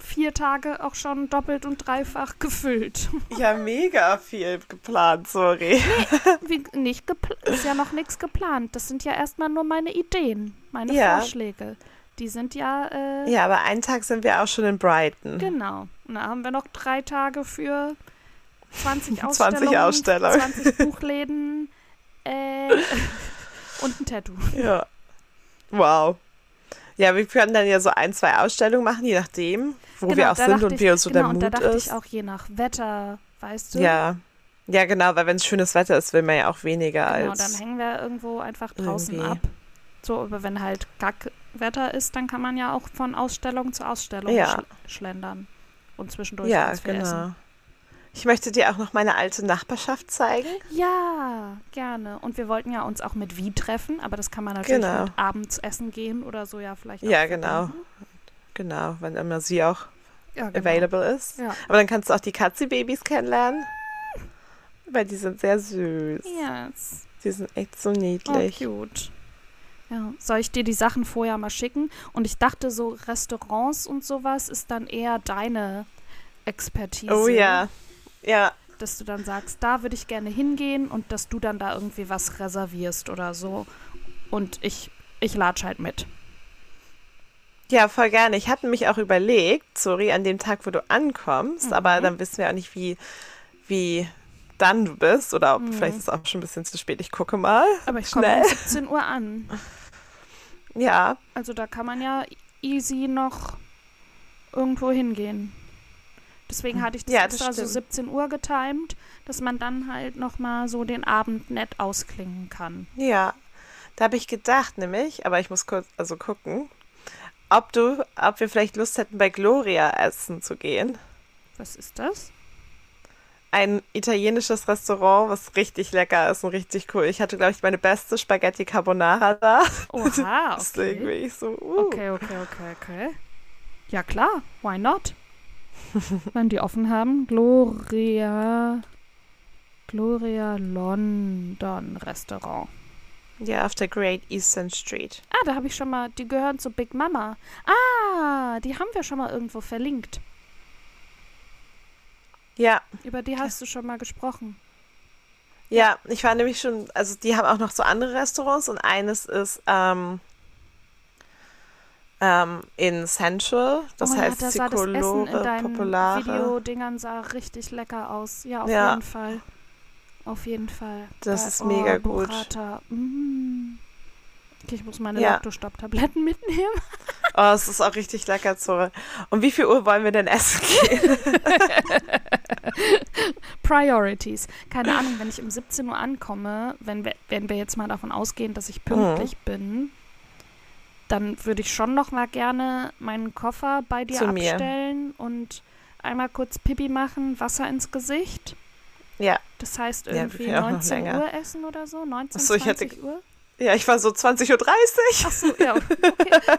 A: vier Tage auch schon doppelt und dreifach gefüllt.
B: Ja, mega viel geplant, sorry.
A: Wie, nicht gepl- ist ja noch nichts geplant. Das sind ja erstmal nur meine Ideen, meine
B: Ja.
A: Vorschläge. Die sind ja, äh,
B: Ja, aber einen Tag sind wir auch schon in Brighton.
A: genau. Und da haben wir noch drei Tage für 20 Ausstellungen,
B: 20 Ausstellungen.
A: 20 Buchläden äh, und ein Tattoo.
B: Ja. Wow. Ja, wir können dann ja so ein, zwei Ausstellungen machen, je nachdem, wo wir auch sind und wie uns so
A: genau,
B: der
A: und da
B: Mut
A: dachte
B: ist.
A: ich auch je nach Wetter, weißt du?
B: Ja. Ja, genau, weil wenn es schönes Wetter ist, will man ja auch weniger
A: Genau,
B: als.
A: dann hängen wir irgendwo einfach draußen
B: irgendwie.
A: ab. So, aber wenn halt Kackwetter ist, dann kann man ja auch von Ausstellung zu Ausstellung
B: Ja.
A: schl schlendern und zwischendurch
B: ja,
A: ganz viel
B: genau.
A: essen.
B: Ich möchte dir auch noch meine alte Nachbarschaft zeigen.
A: Ja, gerne. Und wir wollten ja uns auch mit Wie treffen, aber das kann man natürlich
B: Genau.
A: mit abends essen gehen oder so ja vielleicht auch
B: Ja, genau. Genau, wenn immer sie auch
A: Ja, genau.
B: available ist.
A: Ja.
B: Aber dann kannst du auch die Katzi-Babys kennenlernen. Weil die sind sehr süß.
A: Yes.
B: Die sind echt so
A: Oh,
B: niedlich.
A: cute. Ja, soll ich dir die Sachen vorher mal schicken? Und ich dachte, so Restaurants und sowas ist dann eher deine Expertise.
B: Oh ja. Ja,
A: Dass du dann sagst, da würde ich gerne hingehen und dass du dann da irgendwie was reservierst oder so. Und ich, ich latsch halt mit.
B: Ja, voll gerne. Ich hatte mich auch überlegt, sorry, an dem Tag, wo du ankommst,
A: Mhm.
B: aber dann wissen wir auch nicht, wie, wie dann du bist oder ob
A: Mhm.
B: vielleicht ist es auch schon ein bisschen zu spät. Ich gucke mal.
A: Aber ich komme um 17 Uhr an.
B: Ja,
A: Also da kann man ja easy noch irgendwo hingehen. Deswegen hatte ich das
B: Ja, das
A: extra so
B: stimmt.
A: 17 Uhr getimt, dass man dann halt nochmal so den Abend nett ausklingen kann.
B: ja. Da habe ich gedacht, nämlich, aber ich muss kurz also gucken, ob du, ob wir vielleicht Lust hätten, bei Gloria essen zu gehen.
A: Was ist das?
B: Ein italienisches Restaurant, was richtig lecker ist und richtig cool. Ich hatte, glaube ich, meine beste Spaghetti Carbonara da.
A: Oha,
B: Deswegen bin
A: okay.
B: ich so, uh.
A: Okay, okay, okay, okay. Ja klar, why not? Wenn die offen haben. Gloria Gloria London Restaurant.
B: Ja, auf der Great Eastern Street.
A: Ah, da habe ich schon mal, die gehören zu Big Mama. Ah, die haben wir schon mal irgendwo verlinkt.
B: Ja,
A: Über die hast du schon mal gesprochen.
B: ja, ich war nämlich schon, also die haben auch noch so andere Restaurants und eines ist ähm, ähm, in Central, das
A: oh
B: heißt
A: ja, das Essen in
B: Cicolore
A: deinen
B: Popolare.
A: Videodingern sah richtig lecker aus. Ja, auf
B: Ja.
A: jeden Fall. Auf jeden Fall.
B: Das
A: Geil.
B: ist mega
A: oh,
B: gut.
A: Mm. Okay, ich muss meine
B: Ja.
A: Lactostopp-Tabletten mitnehmen.
B: Oh, es ist auch richtig lecker, Zora. Um wie viel Uhr wollen wir denn essen gehen?
A: Priorities. Keine Ahnung, wenn ich um 17 Uhr ankomme, wenn wir, wenn wir jetzt mal davon ausgehen, dass ich pünktlich
B: Mhm.
A: bin, dann würde ich schon noch mal gerne meinen Koffer bei dir
B: Zu mir.
A: abstellen und einmal kurz Pipi machen, Wasser ins Gesicht.
B: Ja.
A: Das heißt
B: Ja,
A: irgendwie
B: noch
A: 19
B: länger.
A: Uhr essen oder so, 19,
B: Ach so, ich hatte-
A: 20 Uhr.
B: Ja, ich war so 20.30 Uhr.
A: Ach so, ja, okay.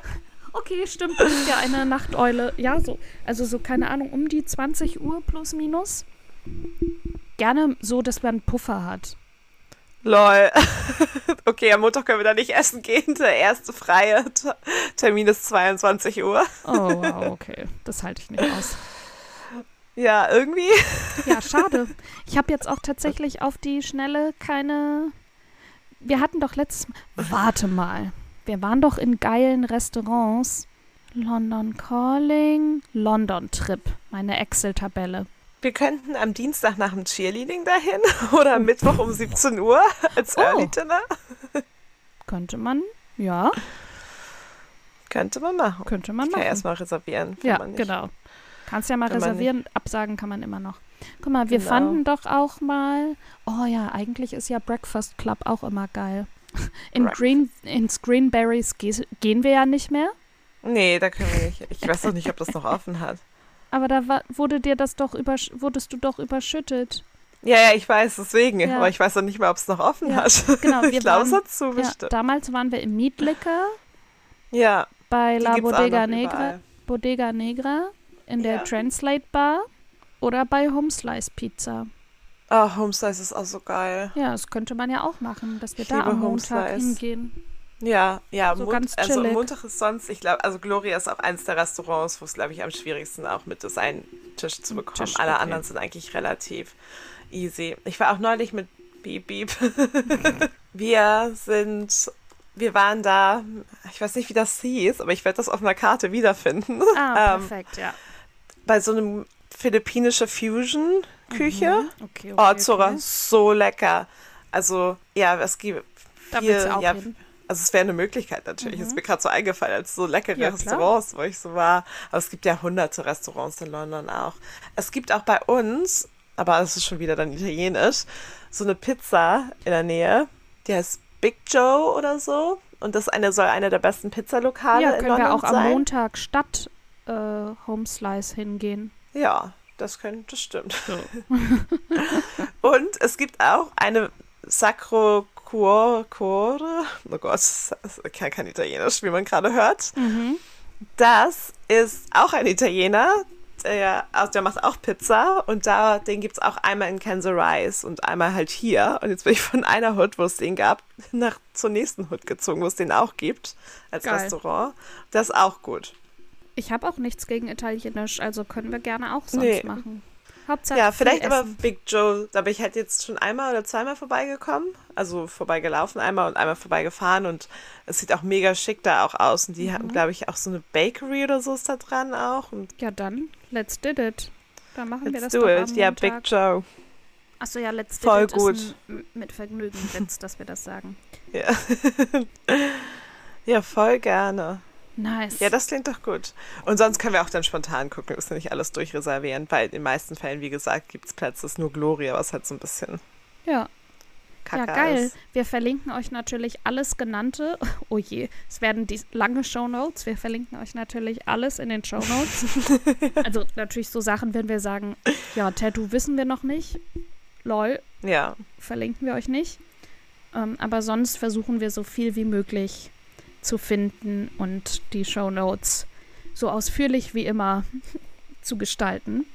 A: Okay, stimmt, du bist ja eine Nachteule. Ja, so, also so, keine Ahnung, um die 20 Uhr plus minus. Gerne so, dass man einen Puffer hat.
B: Lol. Okay, am Montag können wir da nicht essen gehen. Der erste freie T- Termin ist 22 Uhr.
A: Oh, wow, okay. Das halte ich nicht aus.
B: Ja, irgendwie.
A: Ja, schade. Ich habe jetzt auch tatsächlich auf die Schnelle keine. Wir hatten doch letztes Mal. Warte mal. Wir waren doch in geilen Restaurants. London Calling, London Trip, meine Excel-Tabelle.
B: Wir könnten am Dienstag nach dem Cheerleading dahin oder am Mittwoch um 17 Uhr als
A: Oh.
B: Early Dinner.
A: Könnte man, ja,
B: Könnte man machen.
A: könnte man
B: Ich kann
A: machen.
B: erstmal reservieren. wenn
A: Ja,
B: man nicht-
A: genau. Kannst ja mal
B: man
A: reservieren, absagen kann man immer noch. Guck mal, wir
B: Genau.
A: fanden doch auch mal. Oh ja, eigentlich ist ja Breakfast Club auch immer geil. In
B: Breakfast.
A: Green, ins Greenberries gehen wir ja nicht mehr.
B: Nee, da können wir nicht. Ich weiß doch nicht, ob das noch offen hat.
A: Aber da war, wurde dir das doch übersch wurdest du doch überschüttet.
B: Ja, ja, ich weiß, deswegen.
A: Ja.
B: Aber ich weiß doch nicht mehr, ob es noch offen
A: Ja,
B: hat.
A: genau, wir
B: ich glaube, es hat zu
A: Ja, damals waren wir im Meat Liquor
B: Ja,
A: bei La Bodega
B: noch
A: Negra,
B: überall.
A: Bodega Negra in der. Translate Bar oder bei Home Slice Pizza.
B: Oh, Homeslice ist auch so geil.
A: Ja, das könnte man ja auch machen, dass wir
B: Ich
A: da am
B: Home
A: Montag
B: Slice.
A: hingehen.
B: Ja, ja,
A: So
B: Mon
A: ganz
B: also. Montag ist sonst, ich glaube, also Gloria ist auch eins der Restaurants, wo es, glaube ich, am schwierigsten auch mit ist, einen Tisch zu bekommen.
A: Tisch,
B: Alle
A: okay.
B: anderen sind eigentlich relativ easy. Ich war auch neulich mit Beep Beep. wir sind, wir waren da, ich weiß nicht, wie das hieß, aber ich werde das auf einer Karte wiederfinden.
A: Ah,
B: Ähm,
A: perfekt, ja.
B: bei so einem philippinische Fusion-Küche.
A: Mhm. Okay, okay,
B: Oh, Zora,
A: okay.
B: so lecker. Also, ja, es gibt
A: Da
B: viel,
A: willst du auch
B: ja,
A: hin.
B: Also es wäre eine Möglichkeit natürlich. Ist mir gerade so eingefallen, als so leckere
A: Mhm. Ja, klar.
B: Restaurants, wo ich so war. Aber es gibt ja hunderte Restaurants in London auch. Es gibt auch bei uns, aber es ist schon wieder dann italienisch, so eine Pizza in der Nähe. Die heißt Big Joe oder so. Und das eine soll eine der besten Pizzalokale
A: Ja,
B: in
A: können
B: London
A: wir auch am
B: sein.
A: Montag statt äh, Home Slice hingehen.
B: Ja, das könnte, das stimmt. Und es gibt auch eine Sacro Cuore. Oh Gott, ist kein, Italienisch, wie man gerade hört.
A: Mhm.
B: Das ist auch ein Italiener. Der, also der macht auch Pizza und da, den gibt es auch einmal in Kansas Rise und einmal halt hier. Und jetzt bin ich von einer Hut, wo es den gab, nach zur nächsten Hut gezogen, wo es den auch gibt als
A: Geil.
B: Restaurant. Das ist auch gut.
A: Ich habe auch nichts gegen Italienisch, also können wir gerne auch sonst
B: Nee.
A: machen. Hauptsache
B: Ja,
A: viel
B: vielleicht aber. Big Joe, da bin ich halt jetzt schon einmal oder zweimal vorbeigekommen. Also vorbeigelaufen einmal und einmal vorbeigefahren und es sieht auch mega schick da auch aus. Und die
A: Mhm.
B: haben, glaube ich, auch so eine Bakery oder so ist da dran auch. Und
A: Ja, dann, let's did it. Dann machen wir
B: let's
A: das
B: do
A: doch
B: it. Ja,
A: Montag.
B: Big Joe.
A: Achso, ja, let's did
B: Voll
A: it
B: gut.
A: ist ein, mit Vergnügen Witz, dass wir das sagen.
B: Ja. ja, voll gerne.
A: Nice.
B: Ja, das klingt doch gut. Und sonst können wir auch dann spontan gucken, wir müssen nicht alles durchreservieren, weil in den meisten Fällen, wie gesagt, gibt es Plätze, ist nur Gloria, was halt so ein bisschen
A: ja.
B: kacke
A: ja, geil.
B: ist.
A: Wir verlinken euch natürlich alles genannte. Oh je, es werden die lange Shownotes. Wir verlinken euch natürlich alles in den Shownotes. also natürlich so Sachen, wenn wir sagen, ja, Tattoo wissen wir noch nicht. Lol,
B: Ja,
A: verlinken wir euch nicht. Ähm, aber sonst versuchen wir so viel wie möglich zu finden und die Shownotes so ausführlich wie immer zu gestalten.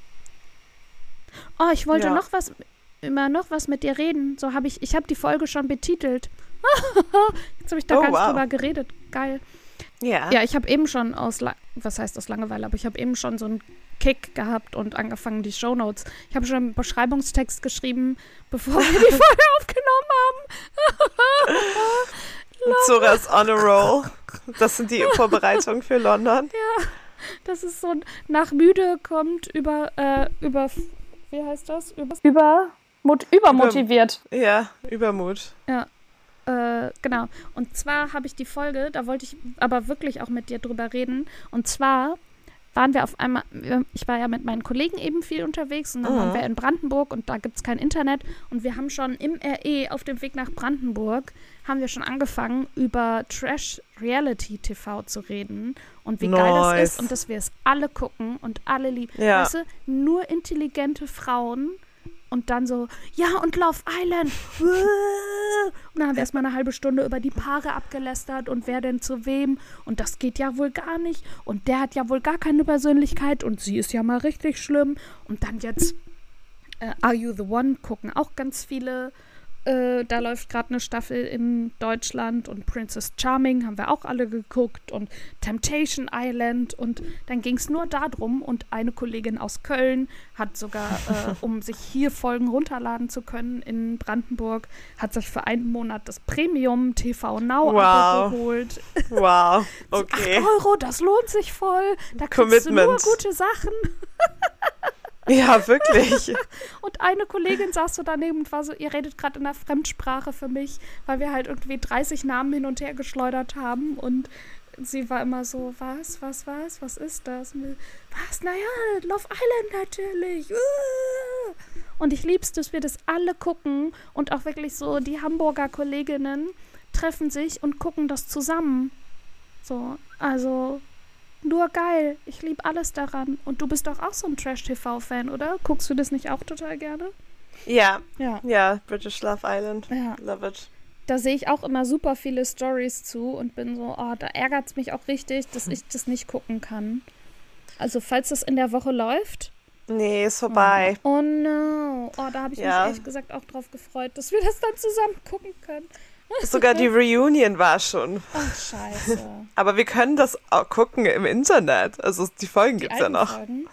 A: Oh, ich wollte
B: Ja.
A: noch was. immer noch was mit dir reden. So habe ich, ich habe die Folge schon betitelt. Jetzt habe ich da
B: Oh,
A: ganz
B: wow.
A: drüber geredet. Geil.
B: Ja.
A: Ja, ich habe eben schon aus, La was heißt aus Langeweile, aber ich habe eben schon so einen Kick gehabt und angefangen, die Shownotes. Ich habe schon einen Beschreibungstext geschrieben, bevor wir die Folge aufgenommen haben.
B: Zoras on a roll. Das sind die Vorbereitungen für London.
A: Das ist so ein nach müde kommt über, äh, über, wie heißt das? Über, über, mot, übermotiviert.
B: Ja, Übermut.
A: Äh, genau. Und zwar habe ich die Folge, da wollte ich aber wirklich auch mit dir drüber reden. Und zwar waren wir auf einmal, ich war ja mit meinen Kollegen eben viel unterwegs und dann
B: Mhm.
A: waren wir in Brandenburg und da gibt es kein Internet. Und wir haben schon im RE auf dem Weg nach Brandenburg, haben wir schon angefangen, über Trash-Reality-TV zu reden und wie geil das
B: Nice.
A: ist und dass wir es alle gucken und alle lieben.
B: Ja.
A: Weißt du, nur intelligente Frauen und dann so, ja, und Love Island. Und dann haben wir erstmal eine halbe Stunde über die Paare abgelästert und wer denn zu wem. Und das geht ja wohl gar nicht. Und der hat ja wohl gar keine Persönlichkeit und sie ist ja mal richtig schlimm. Und dann jetzt äh, Are You the One gucken auch ganz viele. Äh, da läuft gerade eine Staffel in Deutschland und Princess Charming haben wir auch alle geguckt und Temptation Island und dann ging es nur darum und eine Kollegin aus Köln hat sogar, äh, um sich hier Folgen runterladen zu können in Brandenburg, hat sich für einen Monat das Premium TV Now
B: Wow.
A: geholt.
B: Wow.
A: 8
B: Okay.
A: Euro, das lohnt sich voll. Da kriegst du nur
B: Commitment.
A: gute Sachen.
B: Ja, wirklich.
A: Und eine Kollegin saß so daneben und war so, ihr redet gerade in einer Fremdsprache für mich, weil wir halt irgendwie 30 Namen hin und her geschleudert haben und sie war immer so, was, was, was, was ist das? Wir, was, naja, Love Island natürlich. Uh. Und ich lieb's, dass wir das alle gucken und auch wirklich so, die Hamburger Kolleginnen treffen sich und gucken das zusammen. So, also nur geil. Ich liebe alles daran. Und du bist doch auch so ein Trash-TV-Fan, oder? Guckst du das nicht auch total gerne?
B: Ja,
A: Ja.
B: ja, British Love Island.
A: Ja.
B: Love it.
A: Da sehe ich auch immer super viele Stories zu und bin so, oh, da ärgert es mich auch richtig, dass ich das nicht gucken kann. Also, falls das in der Woche läuft.
B: Nee, ist vorbei.
A: Oh no. Oh, da habe ich
B: Ja.
A: mich ehrlich gesagt auch drauf gefreut, dass wir das dann zusammen gucken können.
B: Sogar die Reunion war schon.
A: Ach, scheiße.
B: Aber wir können das auch gucken im Internet. Also die Folgen
A: Die
B: gibt's ja noch.
A: Folgen?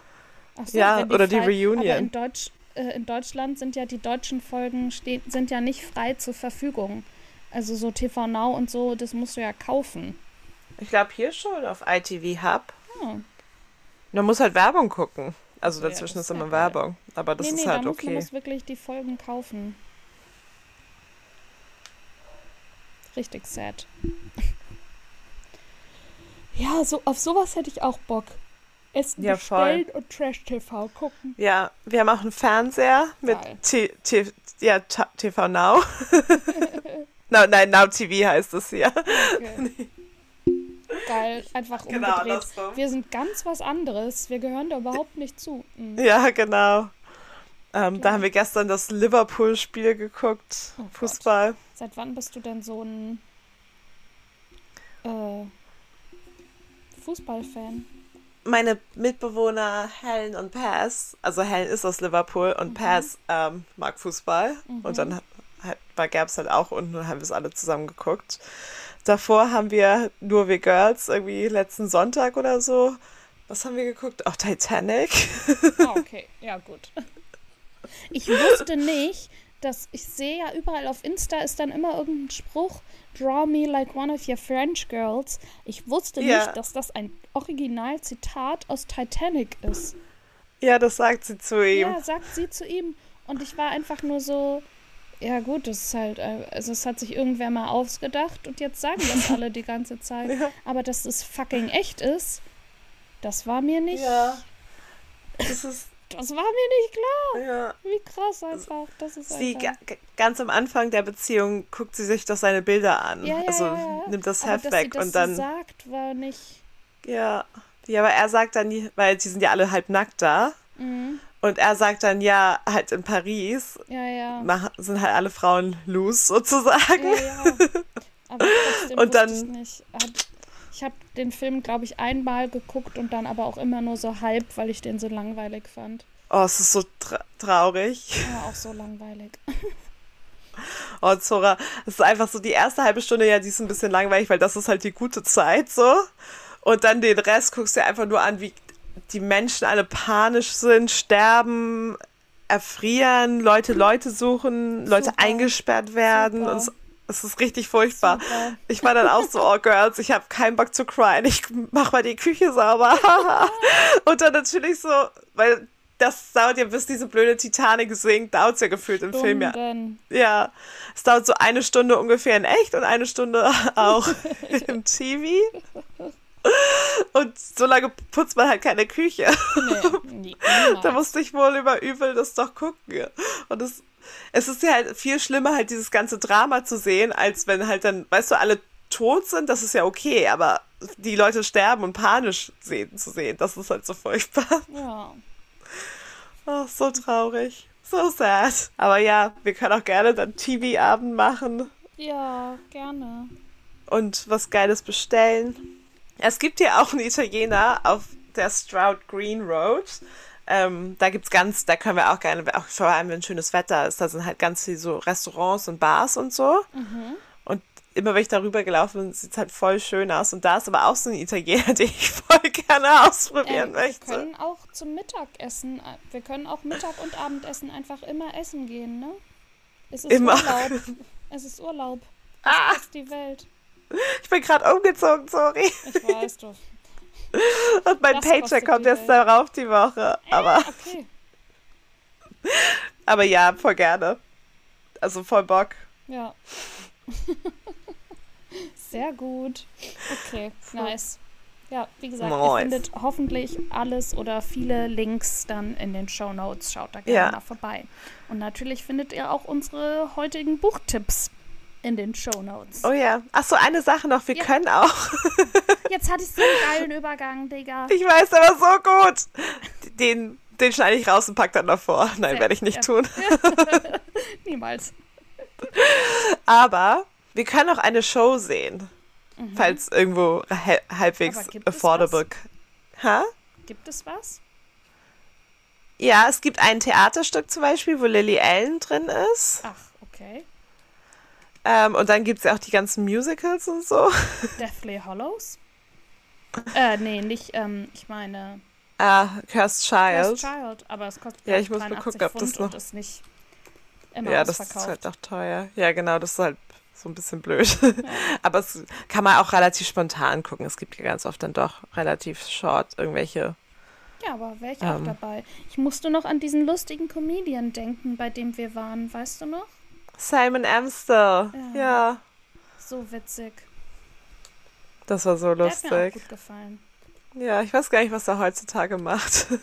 A: So,
B: Ja,
A: wenn
B: oder die
A: frei-
B: Reunion.
A: Aber in, Deutsch, äh, in Deutschland sind ja die deutschen Folgen sind ja nicht frei zur Verfügung. Also so TV Now und so, das musst du ja kaufen.
B: Ich glaube hier schon auf ITV Hub.
A: Oh.
B: Man muss halt Werbung gucken. Also
A: Ja,
B: dazwischen
A: das
B: ist
A: ist
B: immer
A: ja.
B: Werbung. Aber das
A: nee,
B: ist
A: nee,
B: halt
A: da muss man
B: okay.
A: das wirklich die Folgen kaufen. Richtig sad. Ja, so auf sowas hätte ich auch Bock. Essen
B: Ja, voll.
A: bestellen und Trash-TV gucken.
B: Ja, wir haben auch einen Fernseher mit. T T ja, TV Now. no, nein, Now TV heißt es hier.
A: Okay. Geil, einfach
B: Genau,
A: umgedreht.
B: andersrum.
A: Wir sind ganz was anderes. Wir gehören da überhaupt nicht zu. Mhm.
B: Ja, genau. Ähm, da
A: Klar.
B: haben wir gestern das Liverpool-Spiel geguckt.
A: Oh Gott.
B: Fußball.
A: Seit wann bist du denn so ein äh, Fußballfan?
B: Meine Mitbewohner Helen und Paz, also Helen ist aus Liverpool und Paz ähm, mag Fußball. Und dann gab es halt auch unten und haben wir es alle zusammen geguckt. Davor haben wir nur wir Girls, irgendwie letzten Sonntag oder so. Was haben wir geguckt? Auch Titanic.
A: Ah, okay. Ja, gut. Ich wusste nicht, dass ich sehe ja überall auf Insta ist dann immer irgendein Spruch, draw me like one of your French girls. Ich wusste
B: Ja.
A: nicht, dass das ein Originalzitat aus Titanic ist.
B: ja, das sagt sie zu ihm.
A: Ja, sagt sie zu ihm. Und ich war einfach nur so, ja gut, das ist halt, äh, also es hat sich irgendwer mal ausgedacht und jetzt sagen das alle die ganze Zeit.
B: Ja.
A: Aber dass es fucking echt ist, das war mir nicht,
B: Ja. Das ist,
A: das war mir nicht klar.
B: ja.
A: Wie krass einfach, das ist
B: Sie
A: einfach.
B: ga- ganz am Anfang der Beziehung guckt sie sich doch seine Bilder an.
A: Ja, ja,
B: also
A: ja,
B: nimmt das
A: Aber
B: Heft
A: dass sie
B: weg
A: das
B: und dann.
A: so sagt, war nicht,
B: Ja. Ja, aber er sagt dann, weil die sind ja alle halb nackt da.
A: mhm.
B: Und er sagt dann, ja, halt in Paris
A: ja, ja.
B: machen, sind halt alle Frauen loose sozusagen.
A: Ja, ja. Aber trotzdem
B: Und dann-
A: ich nicht. Hat, Ich habe den Film, glaube ich, einmal geguckt und dann aber auch immer nur so halb, weil ich den so langweilig fand.
B: Oh, es ist so tra traurig.
A: Ja, auch so langweilig.
B: Oh, Zora, es ist einfach so die erste halbe Stunde, ja, die ist ein bisschen langweilig, weil das ist halt die gute Zeit so. Und dann den Rest guckst du einfach nur an, wie die Menschen alle panisch sind, sterben, erfrieren, Leute Leute suchen, Leute
A: Super.
B: eingesperrt werden.
A: Super.
B: Und es, es ist richtig furchtbar.
A: Super.
B: Ich war dann auch so, oh Girls, ich habe keinen Bock zu cryen. Ich mach mal die Küche sauber. und dann natürlich so, weil das dauert ja, bis diese blöde Titanic sinkt, dauert es ja gefühlt im Film ja. Ja, es dauert so eine Stunde ungefähr in echt und eine Stunde auch im TV. Und so lange putzt man halt keine Küche.
A: Nee, nie,
B: Da musste ich wohl über übel das doch gucken. Und es, es ist ja halt viel schlimmer, halt dieses ganze Drama zu sehen, als wenn halt dann, weißt du, alle tot sind, das ist ja okay, aber die Leute sterben und panisch sehen, zu sehen, das ist halt so furchtbar.
A: Ja.
B: Oh, so traurig. So sad. Aber ja, wir können auch gerne dann TV-Abend machen
A: ja, gerne.
B: und was Geiles bestellen. Es gibt hier auch einen Italiener auf der Stroud Green Road. Ähm, da gibt's ganz, da können wir auch gerne, auch vor allem wenn schönes Wetter ist, da sind halt ganz viele so Restaurants und Bars und so. Und immer wenn ich darüber gelaufen bin, sieht's halt voll schön aus. Und da ist aber auch so ein Italiener, den ich voll gerne ausprobieren
A: Ähm, wir
B: möchte.
A: können auch zum Mittagessen, äh, wir können auch Mittag- und Abendessen einfach immer essen gehen, ne? Es ist
B: Immer.
A: Urlaub. Es ist Urlaub. Das
B: Ah.
A: ist die Welt.
B: Ich bin gerade umgezogen, sorry.
A: Ich weiß doch.
B: Und mein
A: Das
B: Paycheck kommt
A: Welt.
B: darauf die Woche. Aber,
A: Okay.
B: aber ja, voll gerne. Also voll Bock.
A: Ja. Sehr gut. Okay, nice. Ja, wie gesagt, ihr
B: Nice.
A: findet hoffentlich alles oder viele Links dann in den Show Notes. Schaut da gerne
B: Ja.
A: mal vorbei. Und natürlich findet ihr auch unsere heutigen Buchtipps in den Show Notes.
B: Oh ja. Ach so, eine Sache noch. Wir
A: Ja.
B: können auch.
A: Jetzt hatte ich so einen geilen Übergang, Digga.
B: Ich weiß aber so gut. Den, den schneide ich raus und pack dann noch vor. Nein, werde ich nicht
A: ja.
B: tun.
A: Niemals.
B: Aber wir können auch eine Show sehen. Falls irgendwo halbwegs
A: Mhm.
B: Affordable. Ha?
A: Gibt es was?
B: Ja, es gibt ein Theaterstück zum Beispiel, wo Lily Allen drin ist.
A: Ach, okay.
B: Ähm, und dann gibt es ja auch die ganzen Musicals und so.
A: Deathly Hollows? Äh, nee, nicht, ähm, ich meine
B: Ah, Cursed Child.
A: Cursed Child, aber es kostet
B: Ja, ich muss mal
A: 83
B: gucken, ob das
A: Pfund
B: noch-
A: und ist nicht immer
B: Ja, das ist halt auch teuer. Ja, genau, das ist halt so ein bisschen blöd. Aber es kann man auch relativ spontan gucken. Es gibt ja ganz oft dann doch relativ short irgendwelche.
A: Ja, aber wäre ich auch
B: Ähm.
A: dabei. Ich musste noch an diesen lustigen Comedian denken, bei dem wir waren, weißt du noch?
B: Simon Amstel.
A: Ja.
B: Ja,
A: So witzig.
B: das war so
A: Der hat mir auch
B: lustig.
A: gut gefallen.
B: Ja, ich weiß gar nicht, was er heutzutage macht.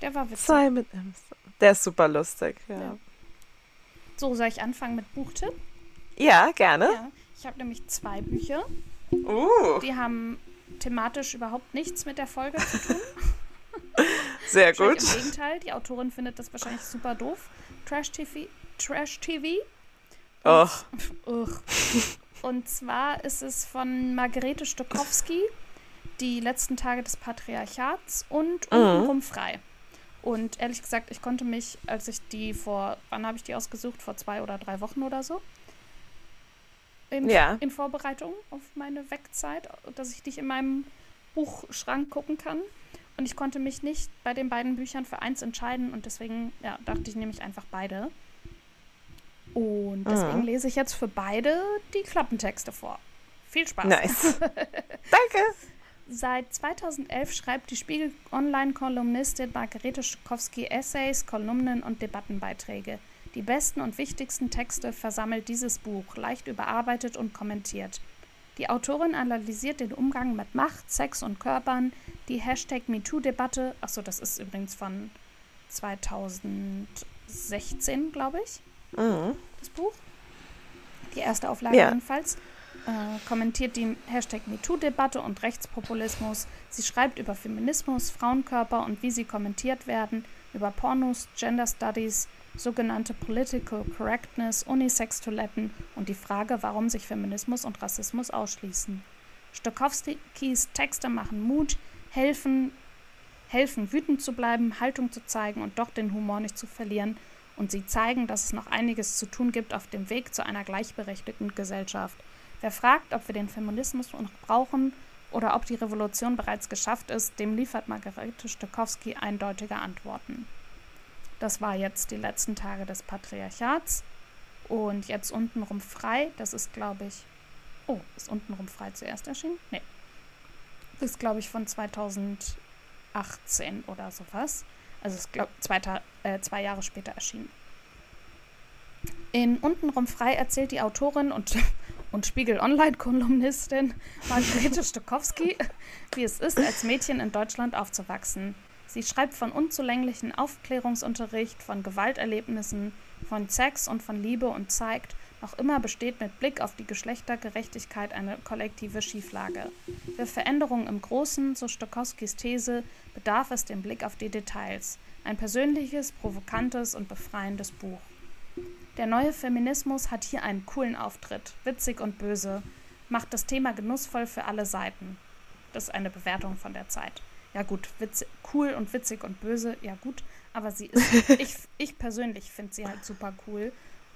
A: Der war witzig.
B: Simon Amstel. Der ist super lustig, ja.
A: Ja.
B: Ja,
A: So, soll ich anfangen mit Buchtipp?
B: gerne.
A: Ja. Ich habe nämlich zwei Bücher.
B: Uh,
A: Die haben thematisch überhaupt nichts mit der Folge zu tun.
B: sehr gut.
A: Im Gegenteil, die Autorin findet das wahrscheinlich super doof. Trash TV. Trash TV.
B: Och.
A: Und zwar ist es von Margarete Stokowski, Die letzten Tage des Patriarchats und
B: Mhm.
A: Untenrum frei. Und ehrlich gesagt, ich konnte mich, als ich die vor, wann habe ich die ausgesucht? Vor zwei oder drei Wochen oder so? In,
B: Ja.
A: in Vorbereitung auf meine Wegzeit, dass ich nicht in meinem Buchschrank gucken kann. Und ich konnte mich nicht bei den beiden Büchern für eins entscheiden und deswegen ja, dachte ich, nehme ich einfach beide. Und deswegen
B: Mhm.
A: lese ich jetzt für beide die Klappentexte vor. Viel Spaß.
B: nice. Danke.
A: Seit 2011 schreibt die Spiegel-Online-Kolumnistin Margarete Stokowski Essays, Kolumnen und Debattenbeiträge. Die besten und wichtigsten Texte versammelt dieses Buch, leicht überarbeitet und kommentiert. Die Autorin analysiert den Umgang mit Macht, Sex und Körpern, die Hashtag MeToo-Debatte, achso, das ist übrigens von 2016, glaube ich,
B: Mhm.
A: das Buch. Die erste Auflage
B: Ja.
A: jedenfalls. Äh, kommentiert die Hashtag MeToo-Debatte und Rechtspopulismus. Sie schreibt über Feminismus, Frauenkörper und wie sie kommentiert werden, über Pornos, Gender Studies, sogenannte Political Correctness, Unisex-Toiletten und die Frage, warum sich Feminismus und Rassismus ausschließen. Stokowskis Texte machen Mut, helfen, helfen wütend zu bleiben, Haltung zu zeigen und doch den Humor nicht zu verlieren und sie zeigen, dass es noch einiges zu tun gibt auf dem Weg zu einer gleichberechtigten Gesellschaft. Wer fragt, ob wir den Feminismus noch brauchen oder ob die Revolution bereits geschafft ist, dem liefert Margarete Stokowski eindeutige Antworten. Das war jetzt die letzten Tage des Patriarchats und jetzt untenrum frei, das ist glaube ich, oh, ist untenrum frei zuerst erschienen? Nee. Das ist glaube ich von 2018 oder sowas. Also ist glaube zwei, äh, zwei Jahre später erschienen. In Untenrum frei erzählt die Autorin und, und Spiegel Online-Kolumnistin Margarete Stokowski, wie es ist, als Mädchen in Deutschland aufzuwachsen. Sie schreibt von unzulänglichen Aufklärungsunterricht, von Gewalterlebnissen, von Sex und von Liebe und zeigt, noch immer besteht mit Blick auf die Geschlechtergerechtigkeit eine kollektive Schieflage. Für Veränderungen im Großen, so Stokowskis These, bedarf es dem Blick auf die Details. Ein persönliches, provokantes und befreiendes Buch. Der neue Feminismus hat hier einen coolen Auftritt, witzig und böse, macht das Thema genussvoll für alle Seiten. Das ist eine Bewertung von der Zeit. Ja gut, witzig, cool und witzig und böse, ja gut, aber sie ist, ich, ich persönlich finde sie halt super cool.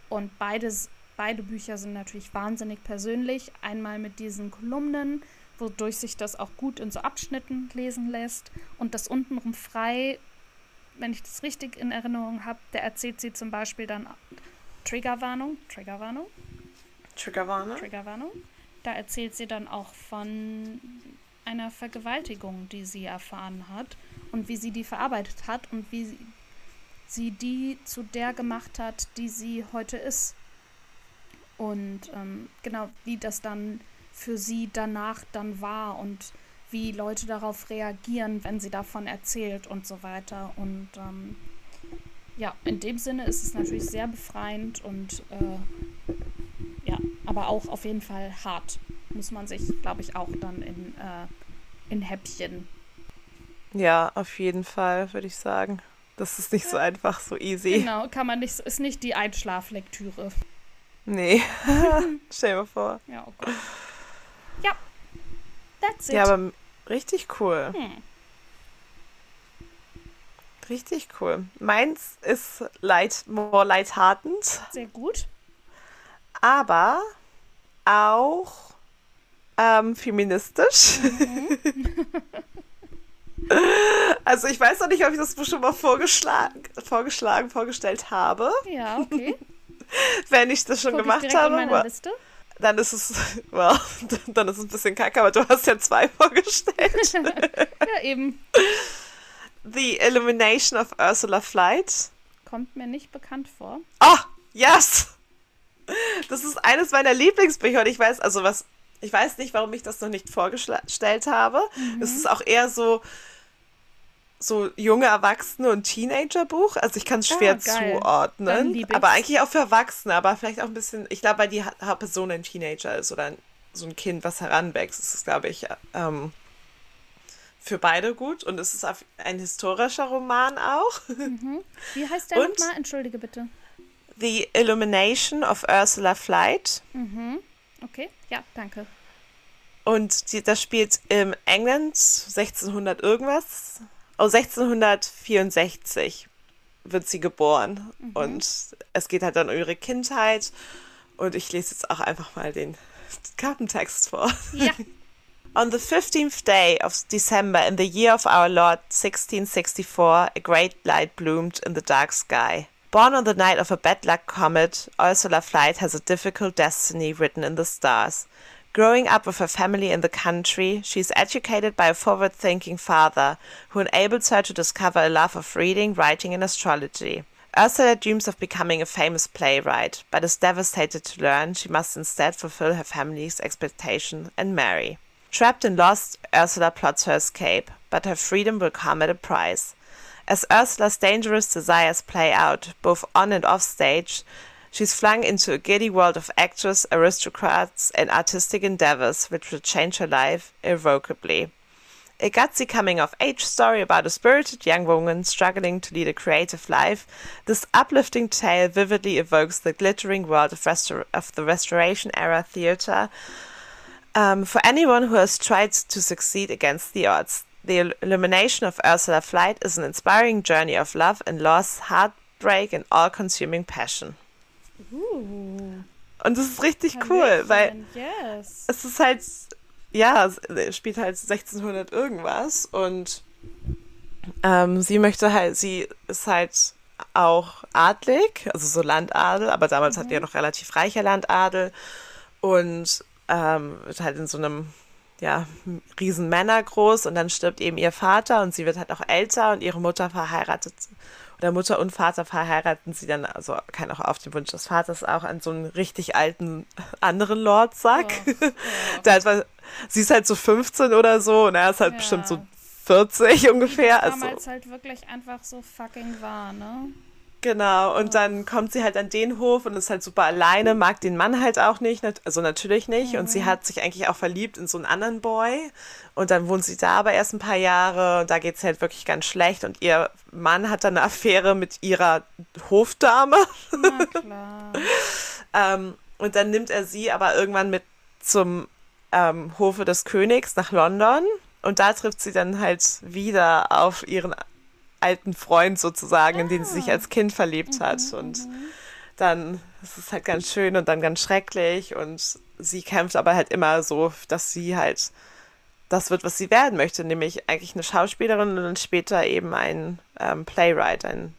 A: Und beides, beide Bücher sind natürlich wahnsinnig persönlich. Einmal mit diesen Kolumnen, wodurch sich das auch gut in so Abschnitten lesen lässt. Und das untenrum frei, wenn ich das richtig in Erinnerung habe, da erzählt sie zum Beispiel dann Triggerwarnung, Triggerwarnung.
B: Triggerwarnung.
A: Triggerwarnung. Da erzählt sie dann auch von einer Vergewaltigung, die sie erfahren hat und wie sie die verarbeitet hat und wie sie, die zu der gemacht hat, die sie heute ist. Und ähm, genau, wie das dann für sie danach dann war und wie Leute darauf reagieren, wenn sie davon erzählt und so weiter. Und ähm, ja, in dem Sinne ist es natürlich sehr befreiend und äh, ja, aber auch auf jeden Fall hart. Muss man sich, glaube ich, auch dann in, äh, in Häppchen.
B: Ja, auf jeden Fall, würde ich sagen. Das ist nicht so einfach, so easy.
A: Genau, kann man nicht, ist nicht die Einschlaflektüre.
B: Nee. Stell dir vor.
A: Ja, okay. Ja. That's it.
B: Ja, aber richtig cool. Hm. Richtig cool. Meins ist light, more lighthearted.
A: Sehr gut.
B: Aber auch ähm, feministisch. Mhm. also ich weiß noch nicht, ob ich das schon mal vorgeschlagen, vorgeschlagen vorgestellt habe.
A: Ja, okay.
B: Wenn ich das schon Guck gemacht habe. Dann ist es, well, dann ist es ein bisschen kacke, aber du hast ja zwei vorgestellt.
A: ja, eben.
B: The Illumination of Ursula Flight.
A: Kommt mir nicht bekannt vor.
B: Ah, oh, yes! Das ist eines meiner Lieblingsbücher und ich weiß, also was, ich weiß nicht, warum ich das noch nicht vorgestellt habe. Mhm. Es ist auch eher so, so junge Erwachsene und Teenager-Buch. Also ich kann es schwer ah, zuordnen. Aber eigentlich auch für Erwachsene, aber vielleicht auch ein bisschen, ich glaube, weil die Hauptperson ein Teenager ist oder ein, so ein Kind, was heranwächst, ist es, glaube ich, ähm, für beide gut und es ist ein historischer Roman auch.
A: Mhm. Wie heißt der nochmal? Entschuldige bitte.
B: The Illumination of Ursula Flight.
A: Mhm. Okay, ja, danke.
B: Und die, das spielt im England 1600 irgendwas. Oh, 1664 wird sie geboren. Mhm. Und es geht halt dann um ihre Kindheit. Und ich lese jetzt auch einfach mal den Kartentext vor.
A: Ja.
B: On the 15th day of December in the year of our Lord 1664, a great light bloomed in the dark sky. Born on the night of a bad luck comet, Ursula Flight has a difficult destiny written in the stars. Growing up with her family in the country, she is educated by a forward thinking father who enables her to discover a love of reading, writing, and astrology. Ursula dreams of becoming a famous playwright, but is devastated to learn she must instead fulfill her family's expectation and marry. Trapped and lost, Ursula plots her escape, but her freedom will come at a price. As Ursula's dangerous desires play out, both on and off stage, she's flung into a giddy world of actors, aristocrats, and artistic endeavors which will change her life irrevocably. a gutsy coming of age story about a spirited young woman struggling to lead a creative life, this uplifting tale vividly evokes the glittering world of, restor- of the Restoration era theater. Um, for anyone who has tried to succeed against the odds, the illumination of Ursula Flight is an inspiring journey of love and loss, heartbreak, and all consuming passion.
A: Uh,
B: Und das ist richtig cool, weil
A: Yes.
B: es ist halt, ja, spielt halt 1600 irgendwas und ähm, sie möchte halt, sie ist halt auch adlig, also so Landadel, aber damals hatten die ja noch relativ reicher Landadel und ähm, wird halt in so einem, ja, riesen Männer groß und dann stirbt eben ihr Vater und sie wird halt auch älter und ihre Mutter verheiratet oder Mutter und Vater verheiraten sie dann, also kann auch auf den Wunsch des Vaters auch an so einen richtig alten anderen Lord Sack. Der halt, war- sie ist halt so 15 oder so und er ist halt
A: Ja.
B: bestimmt so 40 ungefähr.
A: Das
B: Also
A: damals halt wirklich einfach so fucking war, ne?
B: Genau. Und dann kommt sie halt an den Hof und ist halt super alleine, mag den Mann halt auch nicht, also natürlich nicht. Und sie hat sich eigentlich auch verliebt in so einen anderen Boy. Und dann wohnt sie da aber erst ein paar Jahre und da geht es halt wirklich ganz schlecht. Und ihr Mann hat dann eine Affäre mit ihrer Hofdame.
A: Na klar.
B: Ähm, und dann nimmt er sie aber irgendwann mit zum ähm, Hofe des Königs nach London. Und da trifft sie dann halt wieder auf ihren alten Freund sozusagen, in den sie sich als Kind verliebt hat. Und dann ist es halt ganz schön und dann ganz schrecklich. Und sie kämpft aber halt immer so, dass sie halt das wird, was sie werden möchte, nämlich eigentlich eine Schauspielerin und dann später eben ein ähm, Playwright, ein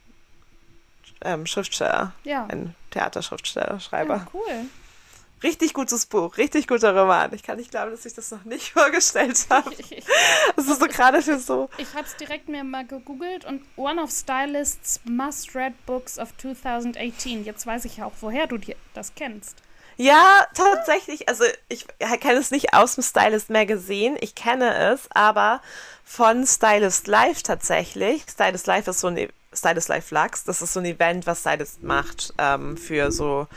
B: ähm, Schriftsteller,
A: Ja.
B: ein Theaterschriftsteller, Schreiber.
A: ja cool.
B: Richtig gutes Buch, richtig guter Roman. Ich kann nicht glauben, dass ich das noch nicht vorgestellt habe. Das ist so gerade für so.
A: ich habe es direkt mir mal gegoogelt und One of Stylists Must-Read Books of 2018. Jetzt weiß ich ja auch, woher du dir das kennst.
B: Ja, tatsächlich. Also ich kenne es nicht aus dem Stylist Magazine. Ich kenne es, aber von Stylist Live tatsächlich. Stylist Live ist so ein E- Stylist Live Lux. Das ist so ein Event, was Stylist macht ähm, für so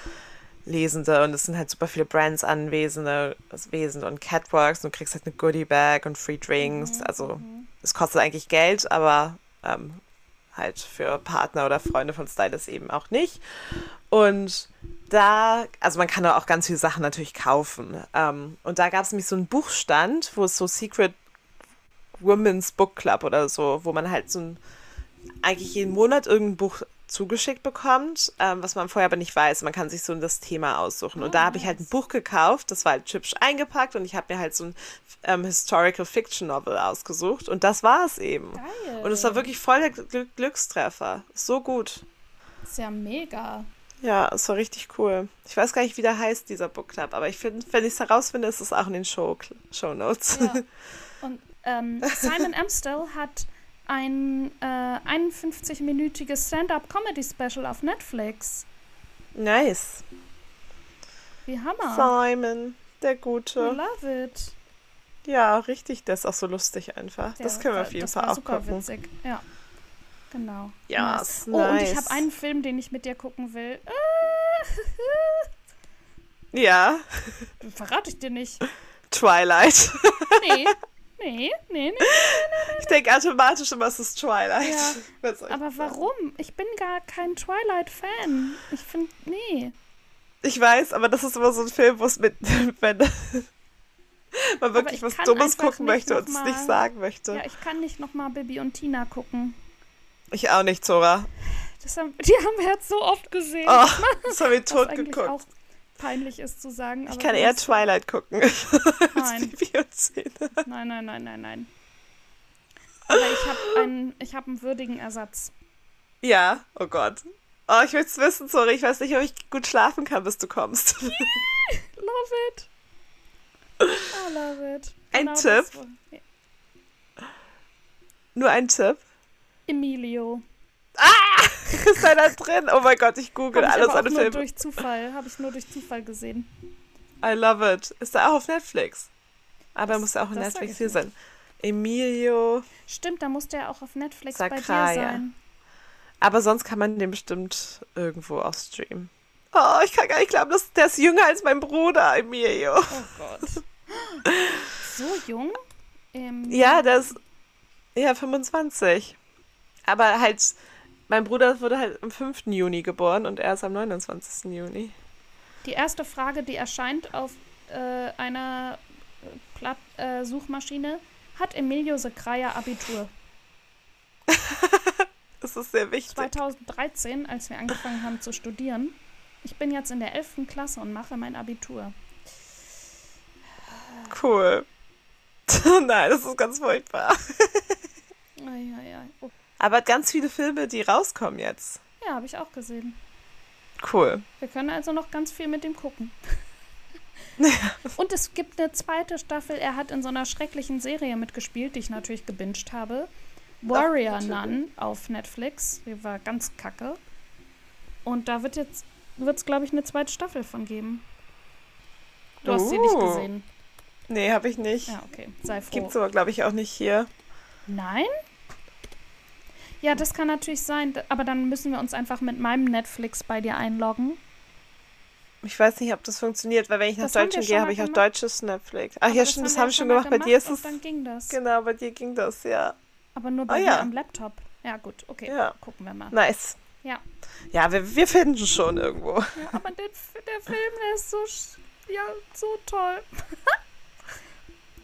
B: Lesende und es sind halt super viele Brands anwesende Wesend und Catwalks und du kriegst halt eine Goodie Bag und Free Drinks. Also es kostet eigentlich Geld, aber ähm, halt für Partner oder Freunde von Stylist eben auch nicht. Und da, also man kann auch ganz viele Sachen natürlich kaufen. Ähm, und da gab es nämlich so einen Buchstand, wo es so Secret Women's Book Club oder so, wo man halt so ein, eigentlich jeden Monat irgendein Buch zugeschickt bekommt, ähm, was man vorher aber nicht weiß. Man kann sich so das Thema aussuchen. Und da habe ich halt ein Buch gekauft, das war halt hübsch eingepackt und ich habe mir halt so ein ähm, Historical Fiction Novel ausgesucht und das war es eben.
A: Geil.
B: Und es war wirklich voll der Gl Glückstreffer. So gut.
A: Ist ja mega.
B: Ja, es war richtig cool. Ich weiß gar nicht, wie der heißt, dieser Book Club, aber ich finde, wenn ich es herausfinde, ist es auch in den Show, Show Notes.
A: Ja. Und ähm, Simon Amstel hat ein äh, 51-minütiges Stand-up-Comedy-Special auf Netflix.
B: nice.
A: Wie Hammer.
B: Simon, der
A: I
B: Gute.
A: love it.
B: Ja, richtig, der ist auch so lustig einfach. das
A: Der
B: können wir auf jeden
A: das
B: Fall auch
A: super
B: gucken.
A: witzig. Ja. Genau.
B: Ja,
A: nice.
B: ist
A: Oh, und ich
B: nice.
A: habe einen Film, den ich mit dir gucken will.
B: Ja,
A: Äh, verrate ich dir nicht.
B: Twilight.
A: Nee. Nee, nee, nee.
B: Ich denke automatisch immer, es ist Twilight.
A: Ja, Aber warum? Ich bin gar kein Twilight-Fan. Ich finde, nee.
B: Ich weiß, aber das ist immer so ein Film, wo es mit, wenn man wirklich
A: ich
B: was Dummes gucken möchte und es nicht sagen möchte.
A: Ja, ich kann nicht nochmal Bibi und Tina gucken.
B: Ich auch nicht, Zora.
A: Das haben, die haben wir jetzt so oft gesehen.
B: Oh, das haben wir tot geguckt.
A: Peinlich ist zu sagen.
B: Ich
A: aber
B: kann
A: wir
B: eher Twilight gucken
A: Nein. Nein, nein, nein, nein, nein. Aber ich habe einen, ich hab einen würdigen Ersatz.
B: Ja, oh Gott. Oh, ich will es wissen, sorry. Ich weiß nicht, ob ich gut schlafen kann, bis du kommst.
A: Love it. I love it.
B: Ein
A: das
B: Tipp?
A: war-
B: Nur ein Tipp.
A: Emilio.
B: Ist da da drin? Oh mein Gott, ich google
A: ich
B: alles
A: aber auch
B: an
A: nur durch Zufall. Habe ich nur durch Zufall gesehen.
B: I love it. Ist er auch auf Netflix? Aber er
A: Das-
B: muss ja auch in Netflix
A: ich
B: hier
A: nicht.
B: sein. Emilio.
A: Stimmt, da musste er auch auf Netflix bei dir
B: Sakraya.
A: sein.
B: Aber sonst kann man den bestimmt irgendwo auch streamen. Oh, ich kann gar nicht glauben, dass der ist jünger als mein Bruder, Emilio.
A: Oh Gott. So jung? Im
B: Ja, das. Ja, 25. Aber halt, mein Bruder wurde halt am 5. Juni geboren und er ist am 29. Juni.
A: Die erste Frage, die erscheint auf äh, einer äh, Platt, äh, Suchmaschine, hat Emilio Secraia Abitur?
B: Das ist sehr wichtig.
A: 2013, als wir angefangen haben zu studieren. Ich bin jetzt in der 11. Klasse und mache mein Abitur.
B: Cool. Nein, das ist ganz furchtbar.
A: Ai, ai, ai. Oh,
B: Aber ganz viele Filme, die rauskommen jetzt.
A: ja, habe ich auch gesehen.
B: Cool.
A: Wir können also noch ganz viel mit dem gucken. Und es gibt eine zweite Staffel. Er hat in so einer schrecklichen Serie mitgespielt, die ich natürlich gebinged habe. Warrior
B: natürlich.
A: Nun auf Netflix. Die war ganz kacke. Und da wird jetzt, wird es, glaube ich, eine zweite Staffel von geben. Du hast sie nicht
B: Oh.
A: gesehen.
B: Nee, habe ich nicht.
A: Ja, okay. Sei froh.
B: Gibt's aber, glaube ich, auch nicht hier.
A: Nein? Ja, das kann natürlich sein. Aber dann müssen wir uns einfach mit meinem Netflix bei dir einloggen.
B: Ich weiß nicht, ob das funktioniert, weil wenn ich nach
A: Das
B: Deutschland gehe, habe ich auch
A: gemacht.
B: deutsches Netflix. Ach
A: Aber
B: ja, stimmt, das haben wir schon gemacht. Bei dir ist es.
A: dann ging das.
B: Genau, bei dir ging das, ja.
A: Aber nur bei
B: Ah,
A: mir
B: ja.
A: am Laptop. Ja, gut, okay.
B: Ja.
A: Gucken wir mal.
B: Nice.
A: Ja.
B: Ja, wir, wir finden schon irgendwo.
A: Ja, aber der, der Film, der ist so, ja, so toll.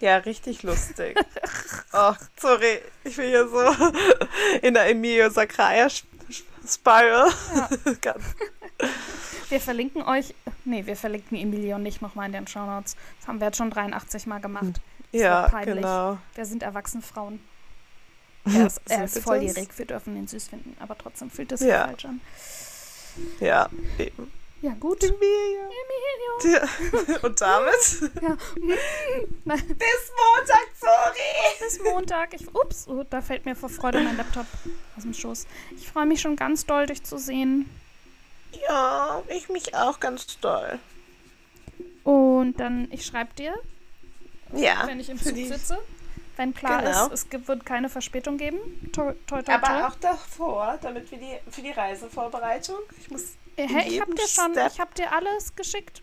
B: Ja, richtig lustig. oh, sorry. Ich bin hier so in der Emilio Sacraia Spiral.
A: Ja. Wir verlinken euch, nee, wir verlinken Emilio nicht nochmal in den Shownotes. Das haben wir jetzt schon 83 Mal gemacht.
B: Ja,
A: war peinlich.
B: genau.
A: Wir sind erwachsene Frauen. Er ist, er ist
B: wir
A: volljährig, wir dürfen ihn süß finden, aber trotzdem fühlt es sich
B: Ja.
A: falsch an.
B: Ja, eben.
A: Ja, gut.
B: Emilio.
A: Emilio.
B: Und damit?
A: Ja. Nein,
B: Bis Montag, sorry.
A: bis Montag. Ich, ups, oh, da fällt mir vor Freude mein Laptop aus dem Schoß. Ich freue mich schon ganz doll, dich zu sehen.
B: Ja, ich mich auch ganz doll.
A: Und dann, ich schreibe dir,
B: Ja.
A: wenn ich im Zug sitze. Wenn klar
B: Genau.
A: ist, es gibt, wird keine Verspätung geben. Toi, toi, toi,
B: Aber auch davor, damit wir die für die Reisevorbereitung. Ich muss.
A: Äh, Hä, ich habe
B: jeden
A: dir schon,
B: Step-
A: ich habe dir alles geschickt.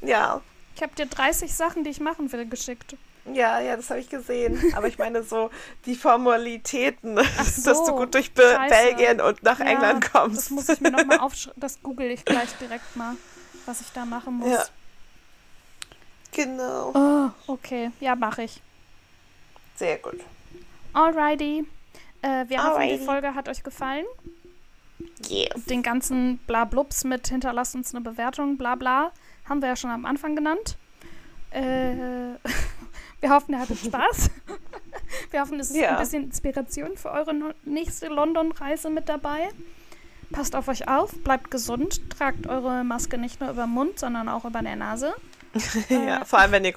B: Ja,
A: Ich habe dir 30 Sachen, die ich machen will, geschickt.
B: ja, ja, das habe ich gesehen. Aber ich meine so die Formalitäten, dass
A: so,
B: du gut durch
A: scheiße.
B: Belgien und nach
A: Ja,
B: England kommst.
A: Das muss ich mir nochmal aufschreiben. Das google ich gleich direkt mal, was ich da machen muss.
B: Ja. Genau.
A: Oh, okay. Ja, mache ich.
B: Sehr gut.
A: Alrighty. Äh, wir hoffen, die
B: Alrighty.
A: Folge hat euch gefallen.
B: Yes.
A: Den ganzen Blablups mit hinterlasst uns eine Bewertung, bla bla, haben wir ja schon am Anfang genannt. Äh, wir hoffen, ihr hattet Spaß. wir hoffen, es ist
B: Ja.
A: ein bisschen Inspiration für eure nächste London-Reise mit dabei. Passt auf euch auf, bleibt gesund, tragt eure Maske nicht nur über den Mund, sondern auch über der Nase.
B: Ja, vor allem wenn ihr,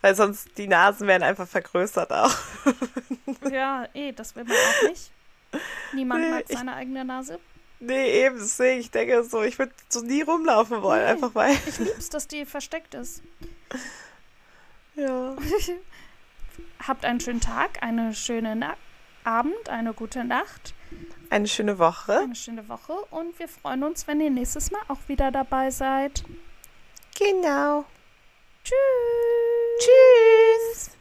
B: weil sonst die Nasen werden einfach vergrößert auch.
A: Ja, eh, das will man auch nicht. Niemand
B: Nee,
A: mag
B: ich-
A: seine eigene Nase.
B: Nee, eben, deswegen, ich denke so, ich würde so nie rumlaufen wollen,
A: Nee.
B: einfach weil.
A: Ich lieb's, dass die versteckt ist.
B: Ja.
A: Habt einen schönen Tag, eine schöne Na Abend, eine gute Nacht,
B: Eine schöne Woche.
A: eine schöne Woche und wir freuen uns, wenn ihr nächstes Mal auch wieder dabei seid.
B: Genau.
A: Tschüss.
B: Tschüss.